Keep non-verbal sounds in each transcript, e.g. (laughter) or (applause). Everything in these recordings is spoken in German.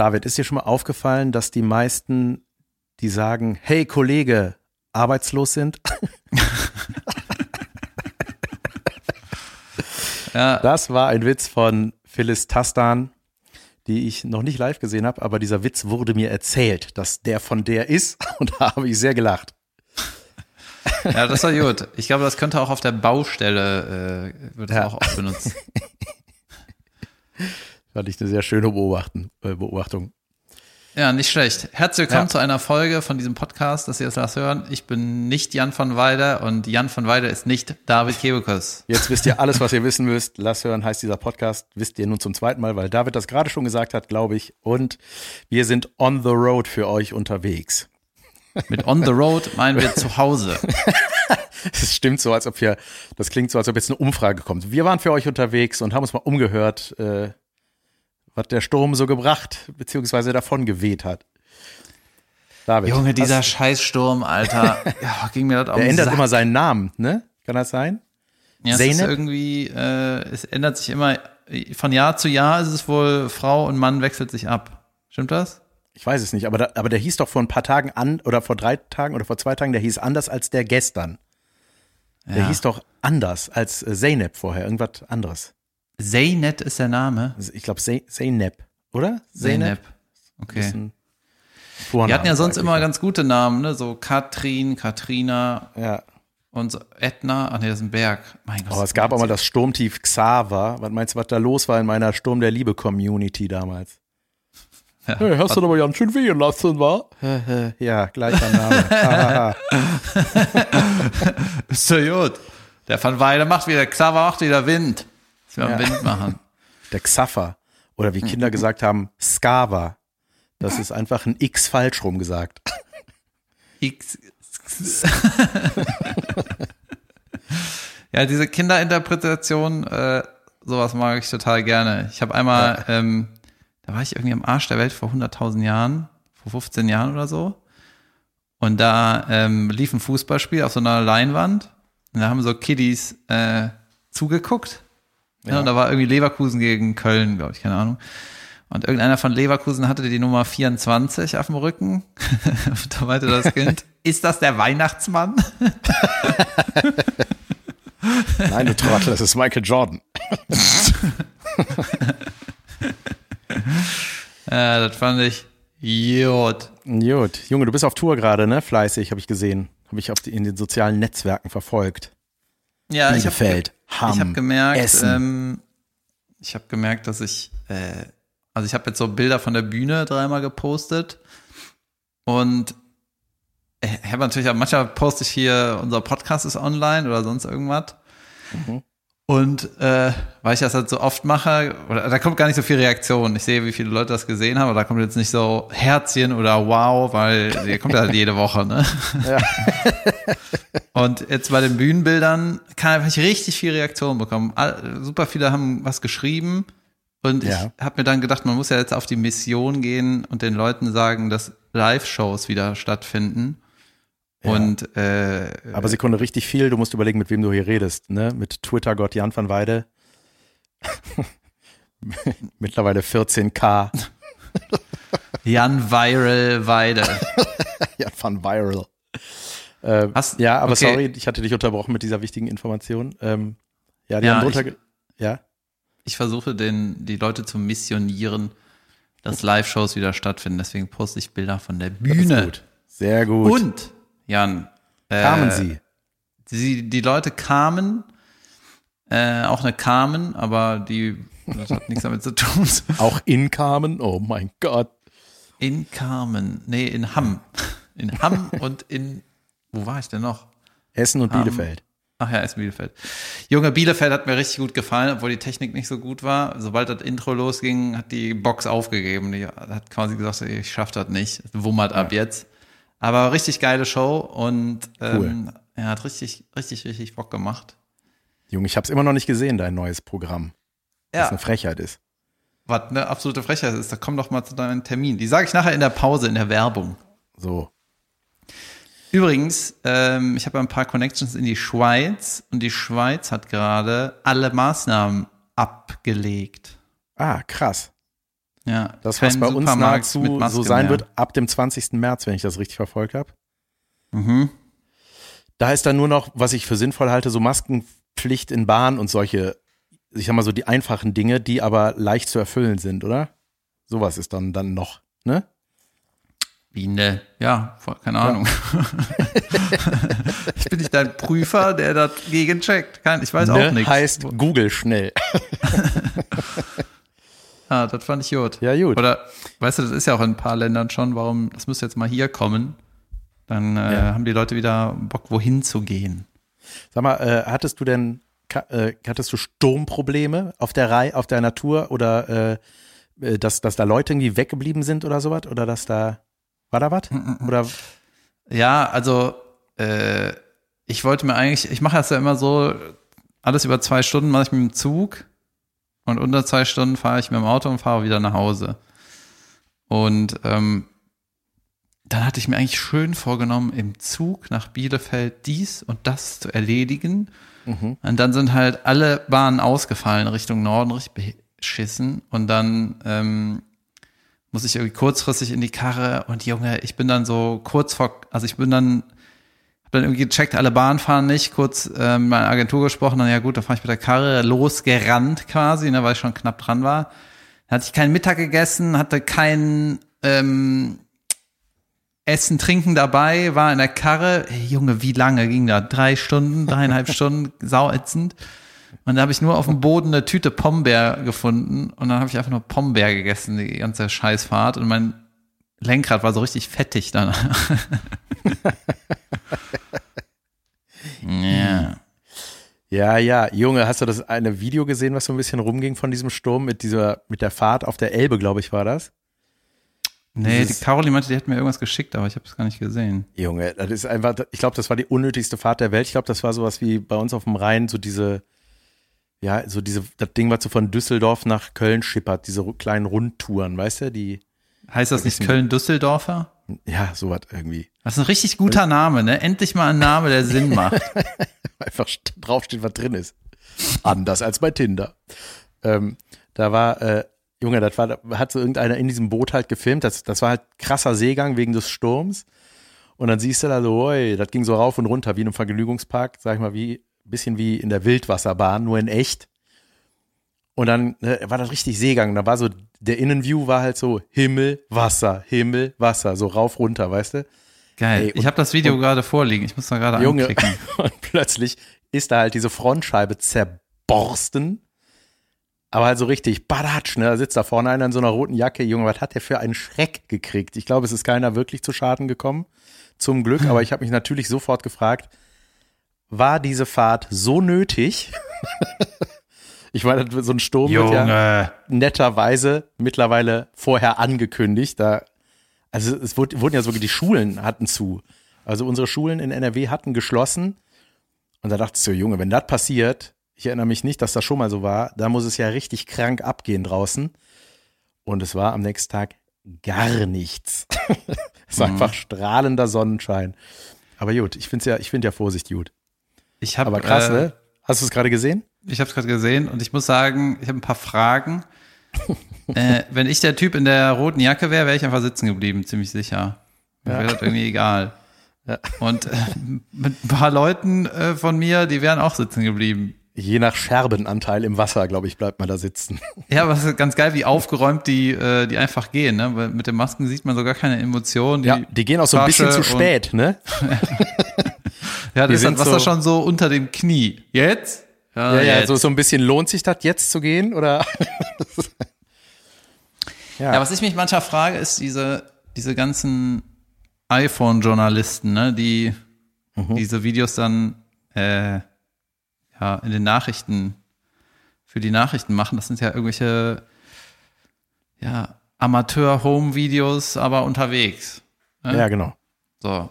David, ist dir schon mal aufgefallen, dass die meisten, die sagen, hey Kollege, arbeitslos sind? (laughs) ja. Das war ein Witz von Phyllis Tastan, die ich noch nicht live gesehen habe, aber dieser Witz wurde mir erzählt, dass der von der ist (laughs) und da habe ich sehr gelacht. (laughs) Ja, das war gut. Ich glaube, das könnte auch auf der Baustelle, äh, wird das ja. auch oft benutzt. Fand ich eine sehr schöne Beobachten, äh, Beobachtung. Ja, nicht schlecht. Herzlich willkommen ja. zu einer Folge von diesem Podcast, das Sie jetzt das hören. Ich bin nicht Jan von Weider und Jan von Weider ist nicht David Kebekus. Jetzt wisst ihr alles, was ihr wissen müsst. Lass hören heißt dieser Podcast. Wisst ihr nun zum zweiten Mal, weil David das gerade schon gesagt hat, glaube ich. Und wir sind on the road für euch unterwegs. Mit on the road meinen wir zu Hause. (laughs) Es stimmt so, als ob wir, das klingt so, als ob jetzt eine Umfrage kommt. Wir waren für euch unterwegs und haben uns mal umgehört, äh, was der Sturm so gebracht, beziehungsweise davon geweht hat. David, Junge, dieser? Scheißsturm, Alter. (laughs) ja, ging mir das Der ändert Sack. immer seinen Namen, ne? Kann das sein? Ja, es ist irgendwie, äh, es ändert sich immer, von Jahr zu Jahr ist es wohl, Frau und Mann wechselt sich ab. Stimmt das? Ich weiß es nicht, aber, da, aber der hieß doch vor ein paar Tagen an, oder vor drei Tagen oder vor zwei Tagen, der hieß anders als der gestern. Der ja. hieß doch anders als äh, Zeynep vorher, irgendwas anderes. Zeynep ist der Name. Ich glaube Zeynep, oder? Zeynep. Okay. Die hatten ja sonst immer ganz gute Namen, ne? So Katrin, Katrina. Ja. Und so Etna, ach nee, das ist ein Berg. Mein Gott. Aber es gab auch mal das Sturmtief Xaver. Was meinst du, was da los war in meiner Sturm der Liebe Community damals? Ja, hey, hast du aber ganz schön wehen lassen, wa? (laughs) ja, gleicher Name. (laughs) ist so gut. Der Van Weide macht wieder, Xaver macht wieder Wind. Das wir ja. Wind machen. (laughs) Der Xaffer. Oder wie Kinder gesagt haben, Skava. Das ist einfach ein X falsch rum gesagt. (laughs) X. (laughs) ja, diese Kinderinterpretation, äh, sowas mag ich total gerne. Ich habe einmal, ja. ähm, da war ich irgendwie am Arsch der Welt vor 100.000 Jahren, vor 15 Jahren oder so. Und da ähm, lief ein Fußballspiel auf so einer Leinwand. Und da haben so Kiddies äh, zugeguckt. Ja. ja. und da war irgendwie Leverkusen gegen Köln, glaube ich, keine Ahnung. Und irgendeiner von Leverkusen hatte die Nummer 24 auf dem Rücken. (laughs) da meinte das Kind, (laughs) ist das der Weihnachtsmann? (laughs) Nein, du Trottel, das ist Michael Jordan. ja, das fand ich Jod. Jod. Junge, du bist auf Tour gerade, ne? Fleißig, habe ich gesehen. Habe ich auf die, in den sozialen Netzwerken verfolgt. Ja, ich habe ich habe gemerkt, ähm, ich habe gemerkt, dass ich äh, also ich habe jetzt so Bilder von der Bühne dreimal gepostet und ich habe natürlich, manchmal poste ich hier, unser Podcast ist online oder sonst irgendwas. Mhm. Und äh, weil ich das halt so oft mache, oder, da kommt gar nicht so viel Reaktion. Ich sehe, wie viele Leute das gesehen haben, aber da kommt jetzt nicht so Herzchen oder Wow, weil der kommt halt jede Woche, ne? Ja. (laughs) Und jetzt bei den Bühnenbildern kann ich richtig viel Reaktion bekommen. Super viele haben was geschrieben und ja. ich habe mir dann gedacht, man muss ja jetzt auf die Mission gehen und den Leuten sagen, dass Live-Shows wieder stattfinden. Ja. Und äh, aber Sekunde richtig viel. Du musst überlegen, mit wem du hier redest. Ne, mit Twitter-Gott Jan van Weide. (laughs) Mittlerweile 14k. (laughs) Jan Viral Weide. (laughs) Jan van Viral. Äh, Hast, ja, aber okay. sorry, ich hatte dich unterbrochen mit dieser wichtigen Information. Ähm, ja, die ja, haben drunter. Ja ich versuche den, die Leute zu missionieren, dass Live-Shows wieder stattfinden. Deswegen poste ich Bilder von der Bühne. Gut. Sehr gut. Und, Jan. Äh, kamen sie? Die, die Leute kamen, äh, auch eine Carmen, aber die, das hat nichts damit zu tun. (laughs) Auch in Carmen? Oh mein Gott. In Carmen. Nee, in Hamm. In Hamm und in, wo war ich denn noch? Essen und Hamm. Bielefeld. Ach ja, ist Bielefeld. Junge Bielefeld hat mir richtig gut gefallen, obwohl die Technik nicht so gut war. Sobald das Intro losging, hat die Box aufgegeben. Die hat quasi gesagt, ich schaff das nicht. Wummert ab jetzt. Aber richtig geile Show und ähm, cool. er hat richtig, richtig, richtig Bock gemacht. Junge, ich hab's immer noch nicht gesehen, dein neues Programm. Ja. Was eine Frechheit ist. Was eine absolute Frechheit ist, da komm doch mal zu deinem Termin. Die sage ich nachher in der Pause, in der Werbung. So. Übrigens, ähm, ich habe ein paar Connections in die Schweiz und die Schweiz hat gerade alle Maßnahmen abgelegt. Ah, krass. Ja, das, was bei uns nahezu so sein mehr. wird, ab dem 20. März, wenn ich das richtig verfolgt habe. Mhm. Da ist dann nur noch, was ich für sinnvoll halte, so Maskenpflicht in Bahn und solche, ich sag mal so die einfachen Dinge, die aber leicht zu erfüllen sind, oder? Sowas ist dann, dann noch, ne? Wie ne? Ja, keine Ahnung. (laughs) Ja. ich bin nicht dein Prüfer, der dagegen checkt. Ich weiß ne auch nichts. heißt Google schnell. (laughs) ah, das fand ich gut. Ja, gut. Oder, weißt du, das ist ja auch in ein paar Ländern schon, warum, das müsste jetzt mal hier kommen. Dann äh, ja. haben die Leute wieder Bock, wohin zu gehen. Sag mal, äh, hattest du denn, äh, hattest du Sturmprobleme auf der Reihe, auf der Natur oder äh, äh, dass, dass da Leute irgendwie weggeblieben sind oder sowas? Oder dass da war da was? Oder? Ja, also äh, ich wollte mir eigentlich, ich mache das ja immer so, alles über zwei Stunden mache ich mit dem Zug und unter zwei Stunden fahre ich mit dem Auto und fahre wieder nach Hause. Und ähm, dann hatte ich mir eigentlich schön vorgenommen, im Zug nach Bielefeld dies und das zu erledigen. Mhm. Und dann sind halt alle Bahnen ausgefallen Richtung Norden, richtig beschissen. Und dann ähm, muss ich irgendwie kurzfristig in die Karre und Junge, ich bin dann so kurz vor, also ich bin dann, dann irgendwie gecheckt, alle Bahnen fahren nicht, kurz ähm, meine Agentur gesprochen, dann ja gut, dann fahre ich mit der Karre losgerannt quasi, ne, weil ich schon knapp dran war. Dann hatte ich keinen Mittag gegessen, hatte kein ähm, Essen, Trinken dabei, war in der Karre. Hey, Junge, wie lange ging da? Drei Stunden, dreieinhalb (laughs) Stunden, sauätzend. Und da habe ich nur auf dem Boden eine Tüte Pombeer gefunden und dann habe ich einfach nur Pombeer gegessen, die ganze Scheißfahrt. Und mein Lenkrad war so richtig fettig dann. (laughs) (laughs) ja. Ja, ja, Junge, hast du das eine Video gesehen, was so ein bisschen rumging von diesem Sturm mit dieser, mit der Fahrt auf der Elbe, glaube ich, war das? Nee, Dieses, die Caroline meinte, die hätte mir irgendwas geschickt, aber ich habe es gar nicht gesehen. Junge, das ist einfach, ich glaube, das war die unnötigste Fahrt der Welt. Ich glaube, das war sowas wie bei uns auf dem Rhein, so diese, ja, so diese, das Ding, was so von Düsseldorf nach Köln schippert, diese kleinen Rundtouren, weißt du, die. Heißt das nicht Köln-Düsseldorfer? Ja, sowas irgendwie. Das ist ein richtig guter Name, ne? Endlich mal ein Name, der Sinn (laughs) macht. Einfach draufsteht, was drin ist. Anders als bei Tinder. Ähm, da war, äh, Junge, das war, da hat so irgendeiner in diesem Boot halt gefilmt. Das, das war halt krasser Seegang wegen des Sturms. Und dann siehst du da so, oi, das ging so rauf und runter wie in einem Vergnügungspark, sag ich mal, wie bisschen wie in der Wildwasserbahn, nur in echt. Und dann ne, war das richtig Seegang. Da war so, der Innenview war halt so Himmel, Wasser, Himmel, Wasser, so rauf, runter, weißt du? Geil. Ey, ich habe das Video gerade vorliegen. Ich muss da gerade anklicken. (laughs) Und plötzlich ist da halt diese Frontscheibe zerborsten. Aber halt so richtig, badatsch, ne? Da sitzt da vorne einer in so einer roten Jacke. Junge, was hat der für einen Schreck gekriegt? Ich glaube, es ist keiner wirklich zu Schaden gekommen. Zum Glück. Aber ich habe mich natürlich sofort gefragt, war diese Fahrt so nötig? (laughs) ich meine, so ein Sturm Junge. wird ja netterweise mittlerweile vorher angekündigt. Da, also es wurde, wurden ja sogar die Schulen hatten zu. Also unsere Schulen in NRW hatten geschlossen. Und da dachte ich so, Junge, wenn das passiert, ich erinnere mich nicht, dass das schon mal so war, da muss es ja richtig krank abgehen draußen. Und es war am nächsten Tag gar nichts. (laughs) es war mhm. einfach strahlender Sonnenschein. Aber gut, ich finde ja, ich finde ja Vorsicht gut. Ich hab, Aber krass, äh, ne? Hast du es gerade gesehen? Ich habe es gerade gesehen und ich muss sagen, ich habe ein paar Fragen. (laughs) äh, wenn ich der Typ in der roten Jacke wäre, wäre ich einfach sitzen geblieben, ziemlich sicher. Mir ja. wäre das irgendwie egal. Ja. Und äh, mit ein paar Leuten äh, von mir, die wären auch sitzen geblieben. Je nach Scherbenanteil im Wasser, glaube ich, bleibt man da sitzen. (laughs) Ja, aber es ist ganz geil, wie aufgeräumt die, äh, die einfach gehen, ne? Weil mit den Masken sieht man so gar keine Emotionen. ja, die gehen auch so ein bisschen zu spät, ne? (laughs) Ja, das ist das Wasser so, schon so unter dem Knie. Jetzt? Ja, ja, jetzt. ja so, so ein bisschen lohnt sich das jetzt zu gehen oder? (laughs) ja. ja, was ich mich manchmal frage, ist diese, diese ganzen iPhone-Journalisten, ne, die mhm. diese Videos dann äh, ja, in den Nachrichten, für die Nachrichten machen. Das sind ja irgendwelche ja, Amateur-Home-Videos, aber unterwegs. Ne? Ja, genau. So.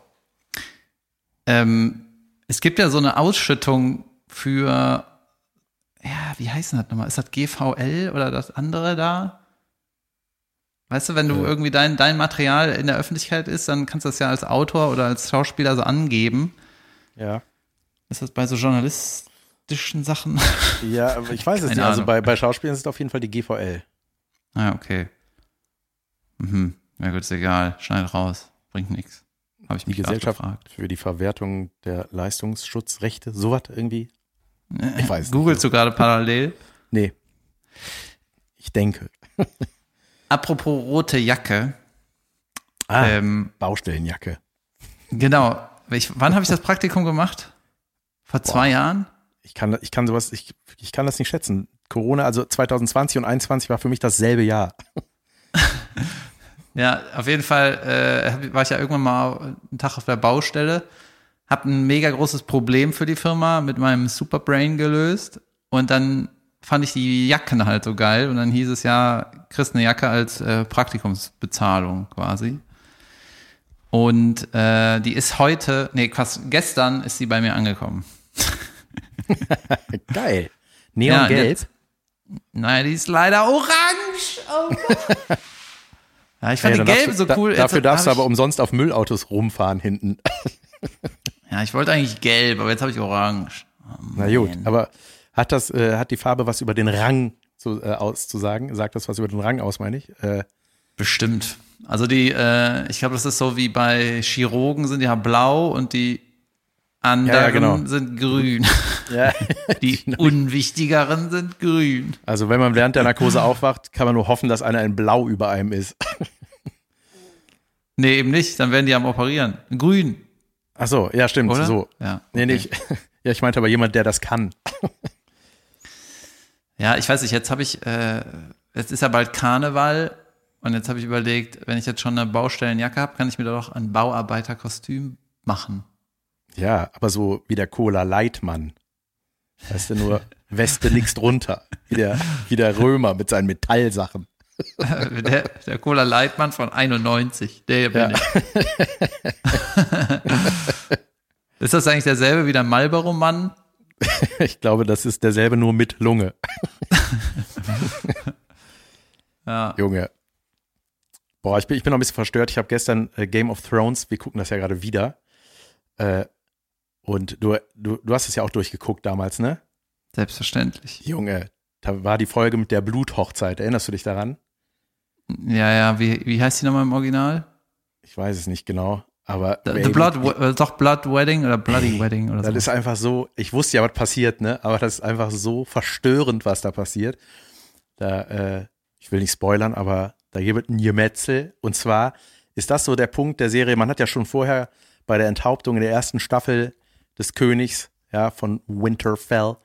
Ähm, es gibt ja so eine Ausschüttung für, ja, wie heißt das nochmal? Ist das GVL oder das andere da? Weißt du, wenn du irgendwie dein, dein Material in der Öffentlichkeit ist, dann kannst du das ja als Autor oder als Schauspieler so angeben. Ja. Ist das bei so journalistischen Sachen? (laughs) Ja, aber ich weiß es nicht. Also bei, bei Schauspielern ist es auf jeden Fall die GVL. Ah, okay. Mhm. Ja gut, ist egal. Schneid raus. Bringt nichts. Habe ich mich Die Gesellschaft gefragt. für die Verwertung der Leistungsschutzrechte, sowas irgendwie? Ich weiß Googlest du gerade parallel? Nee. Ich denke. (laughs) Apropos rote Jacke. Ah, ähm, Baustellenjacke. Genau. Ich, wann habe ich das Praktikum gemacht? Vor zwei Boah. Jahren? Ich kann, ich kann sowas, ich, ich kann das nicht schätzen. Corona, also 2020 und 2021 war für mich dasselbe Jahr. (laughs) ja, auf jeden Fall äh, war ich ja irgendwann mal einen Tag auf der Baustelle, habe ein mega großes Problem für die Firma mit meinem Superbrain gelöst und dann fand ich die Jacken halt so geil und dann hieß es ja, kriegst eine Jacke als äh, Praktikumsbezahlung quasi. Und äh, die ist heute, nee, quasi gestern ist sie bei mir angekommen. (laughs) geil. Neongelb? Ja, Nein, die ist leider orange. Oh (laughs) ja, ich fand ja, die gelbe so cool. Da, dafür darfst du aber umsonst auf Müllautos rumfahren hinten. ja, ich wollte eigentlich gelb, aber jetzt habe ich orange. Oh, Na gut, aber hat das, äh, hat die Farbe was über den Rang zu, äh, auszusagen? Sagt das was über den Rang aus, meine ich? Äh, Bestimmt. Also die, äh, ich glaube, das ist so wie bei Chirurgen sind ja blau und die anderen ja, genau. sind grün. (laughs) Ja. (laughs) Die unwichtigeren sind grün. Also wenn man während der Narkose aufwacht, kann man nur hoffen, dass einer in Blau über einem ist. Nee, eben nicht. Dann werden die am Operieren. Grün. Ach so, ja, stimmt. Oder? So. Ja. Nee, nee, ich, (laughs) ja, ich meinte aber jemand, der das kann. Ja, ich weiß nicht, jetzt habe ich, äh, jetzt ist ja bald Karneval und jetzt habe ich überlegt, wenn ich jetzt schon eine Baustellenjacke habe, kann ich mir doch ein Bauarbeiterkostüm machen. Ja, aber so wie der Cola Leitmann. Weißt du, nur Weste nix drunter. Wie der, wie der Römer mit seinen Metallsachen. (laughs) Der, der Cola Leitmann von 91, der bin ja. ich. (laughs) ist das eigentlich derselbe wie der Marlboro-Mann? (laughs) Ich glaube, das ist derselbe nur mit Lunge. (laughs) ja. Junge. Boah, ich bin, ich bin noch ein bisschen verstört. Ich habe gestern äh, Game of Thrones, wir gucken das ja gerade wieder, äh, und du, du, du hast es ja auch durchgeguckt damals, ne? Selbstverständlich. Junge, da war die Folge mit der Bluthochzeit. Erinnerst du dich daran? Ja, ja, wie, wie heißt die nochmal im Original? Ich weiß es nicht genau, aber. The, the Blood, äh, doch Blood Wedding oder Bloody Wedding oder so. Das ist einfach so, ich wusste ja, was passiert, ne? Aber das ist einfach so verstörend, was da passiert. Da, äh, ich will nicht spoilern, aber da gibt es ein Gemetzel. Und zwar ist das so der Punkt der Serie, man hat ja schon vorher bei der Enthauptung in der ersten Staffel des Königs, ja, von Winterfell,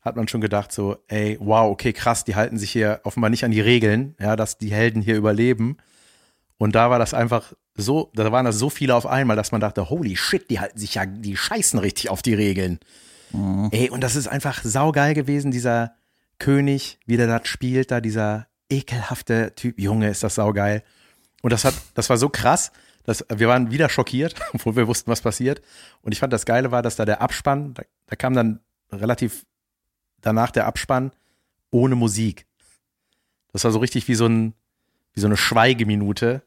hat man schon gedacht, so, ey, wow, okay, krass, die halten sich hier offenbar nicht an die Regeln, ja, dass die Helden hier überleben. Und da war das einfach so, da waren das so viele auf einmal, dass man dachte, holy shit, die halten sich ja, die scheißen richtig auf die Regeln. Mhm. Ey, und das ist einfach saugeil gewesen, dieser König, wie der das spielt, da dieser ekelhafte Typ. Junge, ist das saugeil. Und das hat, das war so krass, das, wir waren wieder schockiert, (laughs) obwohl wir wussten, was passiert. Und ich fand das Geile war, dass da der Abspann, da, da kam dann relativ danach der Abspann ohne Musik. Das war so richtig wie so ein, wie so eine Schweigeminute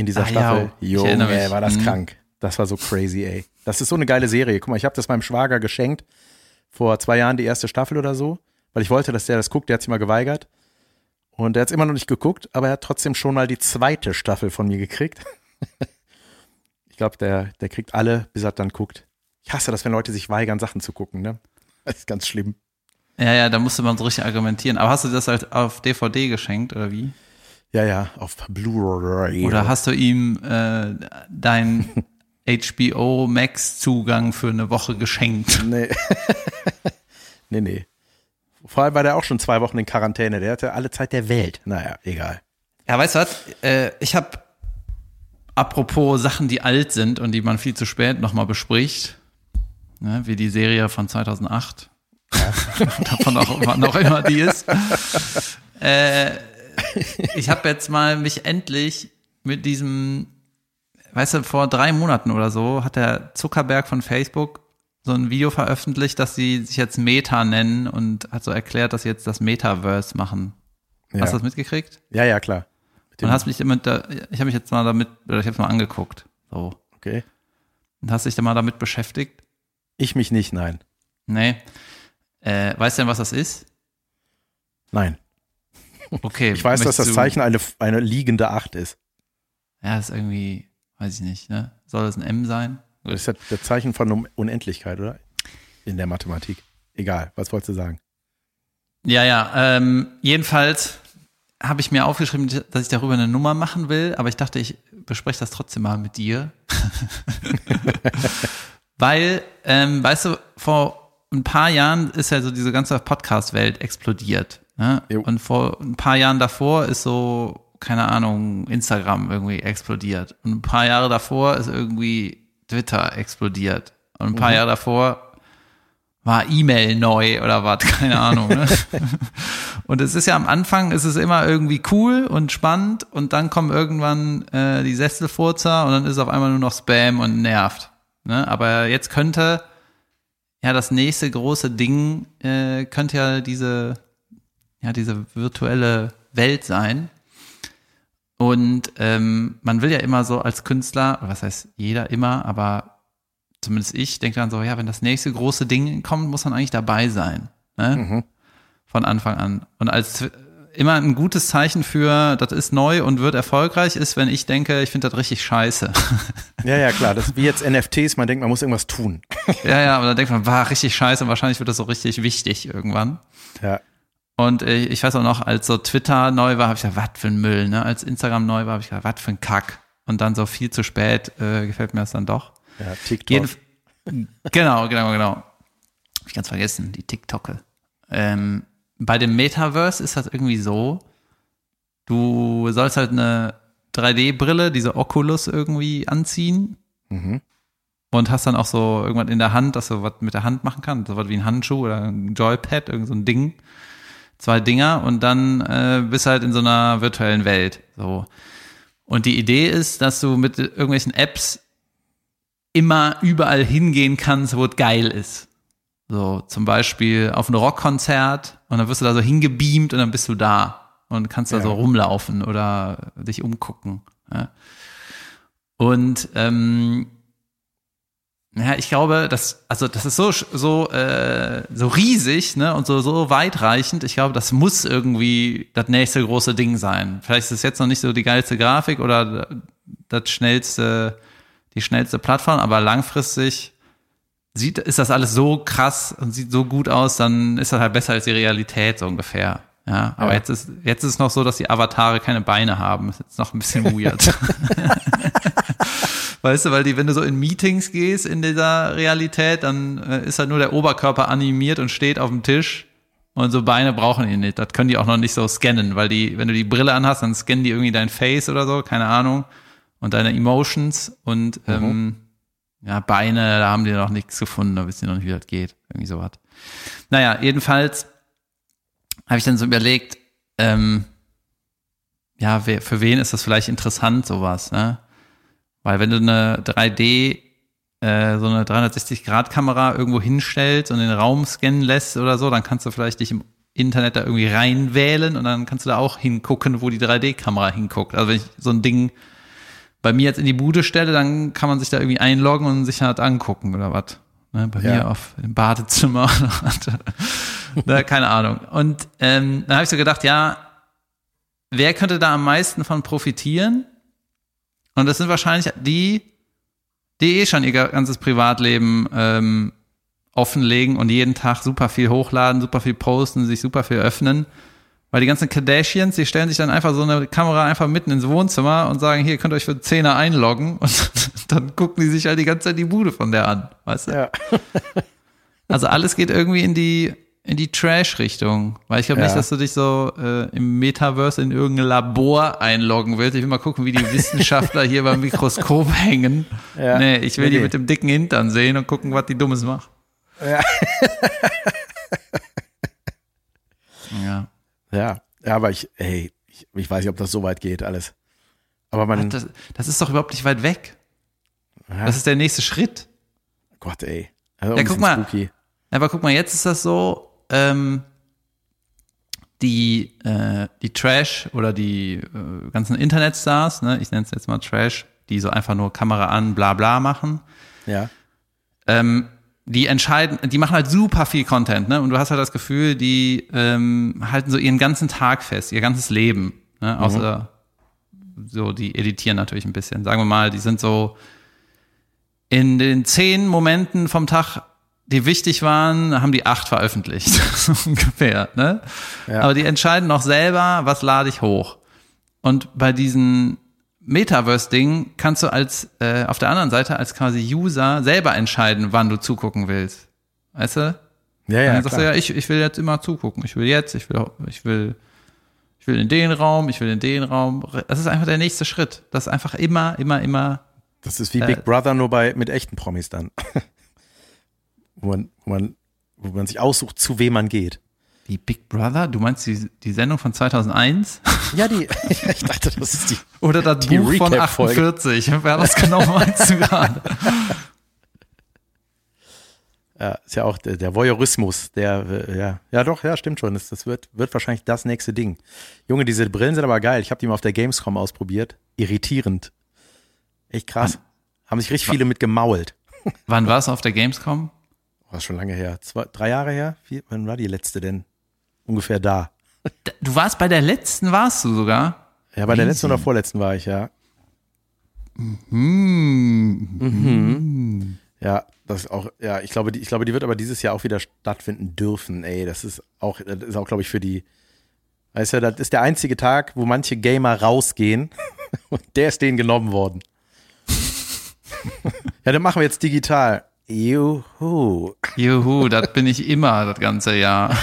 in dieser ah, Staffel. Ja, Junge, war das mhm. krank. Das war so crazy, ey. Das ist so eine geile Serie. Guck mal, ich habe das meinem Schwager geschenkt. Vor zwei Jahren die erste Staffel oder so. Weil ich wollte, dass der das guckt. Der hat sich mal geweigert. Und der hat es immer noch nicht geguckt, aber er hat trotzdem schon mal die zweite Staffel von mir gekriegt (laughs) ich glaube, der, der kriegt alle, bis er dann guckt. Ich hasse das, wenn Leute sich weigern, Sachen zu gucken, ne? Das ist ganz schlimm. Ja, ja, da musste man so richtig argumentieren. Aber hast du das halt auf DVD geschenkt oder wie? Ja, ja, auf Blu-ray. Oder hast du ihm äh, dein (laughs) HBO Max Zugang für eine Woche geschenkt? Nee. (laughs) nee, nee. Vor allem war der auch schon zwei Wochen in Quarantäne. Der hatte alle Zeit der Welt. Naja, egal. Ja, weißt du was? Äh, ich habe apropos Sachen, die alt sind und die man viel zu spät nochmal bespricht, ne, wie die Serie von 2008, ja. (laughs) davon auch auch immer die ist. Äh, ich habe jetzt mal mich endlich mit diesem, weißt du, vor drei Monaten oder so hat der Zuckerberg von Facebook so ein Video veröffentlicht, dass sie sich jetzt Meta nennen und hat so erklärt, dass sie jetzt das Metaverse machen. Ja. Hast du das mitgekriegt? Ja, ja, klar. Und hast mich immer da, ich habe mich jetzt mal damit, oder ich habe es mal angeguckt. So. Okay. Und hast dich da mal damit beschäftigt? Ich mich nicht, nein. Nee. Äh, weißt du denn, was das ist? Nein. Okay. Ich weiß, dass das Zeichen eine, eine liegende Acht ist. Ja, ist irgendwie, weiß ich nicht, ne? Soll das ein M sein? Das ist ja das Zeichen von Unendlichkeit, oder? In der Mathematik. Egal, was wolltest du sagen? Ja, ja, ähm, jedenfalls habe ich mir aufgeschrieben, dass ich darüber eine Nummer machen will, aber ich dachte, ich bespreche das trotzdem mal mit dir. (laughs) Weil, ähm, weißt du, vor ein paar Jahren ist ja so diese ganze Podcast-Welt explodiert. Ne? Und vor ein paar Jahren davor ist so, keine Ahnung, Instagram irgendwie explodiert. Und ein paar Jahre davor ist irgendwie Twitter explodiert. Und ein paar mhm. Jahre davor war E-Mail neu oder was, (laughs) keine Ahnung. Ne? (laughs) und es ist ja am Anfang, ist es immer irgendwie cool und spannend und dann kommen irgendwann äh, die Sesselfurzer und dann ist es auf einmal nur noch Spam und nervt. Ne? Aber jetzt könnte ja das nächste große Ding äh, könnte ja diese ja diese virtuelle Welt sein. Und ähm, man will ja immer so als Künstler, was heißt jeder immer, aber zumindest ich denke dann so, ja, wenn das nächste große Ding kommt, muss man eigentlich dabei sein. Ne? Mhm. Von Anfang an. Und als immer ein gutes Zeichen für, das ist neu und wird erfolgreich, ist, wenn ich denke, ich finde das richtig scheiße. (laughs) Ja, ja, klar. Das ist wie jetzt NFTs, man denkt, man muss irgendwas tun. Ja, ja, aber dann denkt man, war richtig scheiße und wahrscheinlich wird das so richtig wichtig irgendwann. Ja. Und ich weiß auch noch, als so Twitter neu war, habe ich gesagt, was für ein Müll, ne? Als Instagram neu war, habe ich gesagt, was für ein Kack. Und dann so viel zu spät äh, gefällt mir das dann doch. Ja, TikTok. Jeden, genau, genau, genau. Hab ich ganz vergessen, die TikToke. Ähm, bei dem Metaverse ist das irgendwie so, du sollst halt eine 3D-Brille, diese Oculus irgendwie anziehen. Mhm. Und hast dann auch so irgendwas in der Hand, dass du was mit der Hand machen kannst, so was wie ein Handschuh oder ein Joypad, irgend so ein Ding. Zwei Dinger und dann äh, bist halt in so einer virtuellen Welt. So. Und die Idee ist, dass du mit irgendwelchen Apps immer überall hingehen kannst, wo es geil ist. So, zum Beispiel auf ein Rockkonzert und dann wirst du da so hingebeamt und dann bist du da und kannst da ja. so rumlaufen oder dich umgucken. Ja. Und ähm, ja, ich glaube, dass also das ist so so äh, so riesig ne und so so weitreichend. Ich glaube, das muss irgendwie das nächste große Ding sein. Vielleicht ist es jetzt noch nicht so die geilste Grafik oder das schnellste die schnellste Plattform, aber langfristig sieht, ist das alles so krass und sieht so gut aus, dann ist das halt besser als die Realität so ungefähr. Ja, aber ja. jetzt ist jetzt ist es noch so, dass die Avatare keine Beine haben. Das ist jetzt noch ein bisschen weird. (laughs) (laughs) weißt du, weil die, wenn du so in Meetings gehst in dieser Realität, dann äh, ist halt nur der Oberkörper animiert und steht auf dem Tisch und so Beine brauchen die nicht. Das können die auch noch nicht so scannen, weil die, wenn du die Brille anhast, dann scannen die irgendwie dein Face oder so, keine Ahnung, und deine Emotions und mhm. ähm, ja, Beine, da haben die noch nichts gefunden, da wissen die noch nicht, wie das geht. Irgendwie sowas. Naja, jedenfalls habe ich dann so überlegt, ähm, ja, wer, für wen ist das vielleicht interessant, sowas, ne? Weil wenn du eine 3D, äh, so eine 360-Grad-Kamera irgendwo hinstellst und den Raum scannen lässt oder so, dann kannst du vielleicht dich im Internet da irgendwie reinwählen und dann kannst du da auch hingucken, wo die 3D-Kamera hinguckt. Also wenn ich so ein Ding bei mir jetzt in die Bude stelle, dann kann man sich da irgendwie einloggen und sich halt angucken oder was. Ne, bei ja. mir auf im Badezimmer. (laughs) ne, keine Ahnung. Und ähm, dann habe ich so gedacht, ja, wer könnte da am meisten von profitieren? Und das sind wahrscheinlich die, die eh schon ihr ganzes Privatleben ähm, offenlegen und jeden Tag super viel hochladen, super viel posten, sich super viel öffnen weil die ganzen Kardashians, die stellen sich dann einfach so eine Kamera einfach mitten ins Wohnzimmer und sagen, hier könnt ihr euch für Zehner einloggen und (laughs) dann gucken die sich halt die ganze Zeit die Bude von der an, weißt du? Ja. also alles geht irgendwie in die in die Trash-Richtung, weil ich glaube ja. nicht, dass du dich so äh, im Metaverse in irgendein Labor einloggen willst. Ich will mal gucken, wie die Wissenschaftler hier beim Mikroskop (laughs) hängen. Ja. Nee, ich will nee, die nee. mit dem dicken Hintern sehen und gucken, was die Dummes macht. Ja. (laughs) ja. Ja, ja, aber ich, ey, ich, ich weiß nicht, ob das so weit geht, alles. Aber man. Das, das ist doch überhaupt nicht weit weg. Ja. Das ist der nächste Schritt. Gott, ey. Also ja, guck mal. Spooky. Aber guck mal, jetzt ist das so, ähm, die, äh, die Trash oder die äh, ganzen Internetstars, ne, ich nenne es jetzt mal Trash, die so einfach nur Kamera an, bla bla machen. Ja. Ähm, die entscheiden, die machen halt super viel Content, ne? Und du hast halt das Gefühl, die ähm, halten so ihren ganzen Tag fest, ihr ganzes Leben, ne? Mhm. Außer so, die editieren natürlich ein bisschen. Sagen wir mal, die sind so in den zehn Momenten vom Tag, die wichtig waren, haben die acht veröffentlicht, (laughs) so ungefähr. Ne? Ja. Aber die entscheiden noch selber, was lade ich hoch. Und bei diesen Metaverse-Ding kannst du als äh, auf der anderen Seite als quasi User selber entscheiden, wann du zugucken willst. Weißt du? Ja, ja. Dann sagst du ja, ich, ich will jetzt immer zugucken. Ich will jetzt, ich will, ich will, ich will in den Raum, ich will in den Raum. Das ist einfach der nächste Schritt. Das ist einfach immer, immer, immer. Das ist wie äh, Big Brother nur bei mit echten Promis dann. (laughs) wo man, wo man, wo man sich aussucht, zu wem man geht. Wie Big Brother? Du meinst die, die Sendung von 2001? Ja, die, (laughs) ich dachte, das ist die. (laughs) Oder das die Buch von 48. Wer das genau meinst du gerade? (laughs) Ja, ist ja auch der, der Voyeurismus, der, äh, ja, ja doch, ja, stimmt schon. Das, das wird, wird wahrscheinlich das nächste Ding. Junge, diese Brillen sind aber geil. Ich habe die mal auf der Gamescom ausprobiert. Irritierend. Echt krass. Wann, Haben sich richtig viele mit gemault. Wann war es auf der Gamescom? War schon lange her. Zwei, drei Jahre her? Wie, wann war die letzte denn? ungefähr da. Du warst bei der letzten, warst du sogar? Ja, bei Easy. der letzten oder vorletzten war ich, ja. Mhm. Mhm. Ja, das ist auch, ja, ich glaube, die, ich glaube, die wird aber dieses Jahr auch wieder stattfinden dürfen, ey. Das ist auch, das ist auch, glaube ich, für die, weißt du, das ist der einzige Tag, wo manche Gamer rausgehen (laughs) und der ist denen genommen worden. (laughs) ja, dann machen wir jetzt digital. Juhu. Juhu, das bin ich immer das ganze Jahr.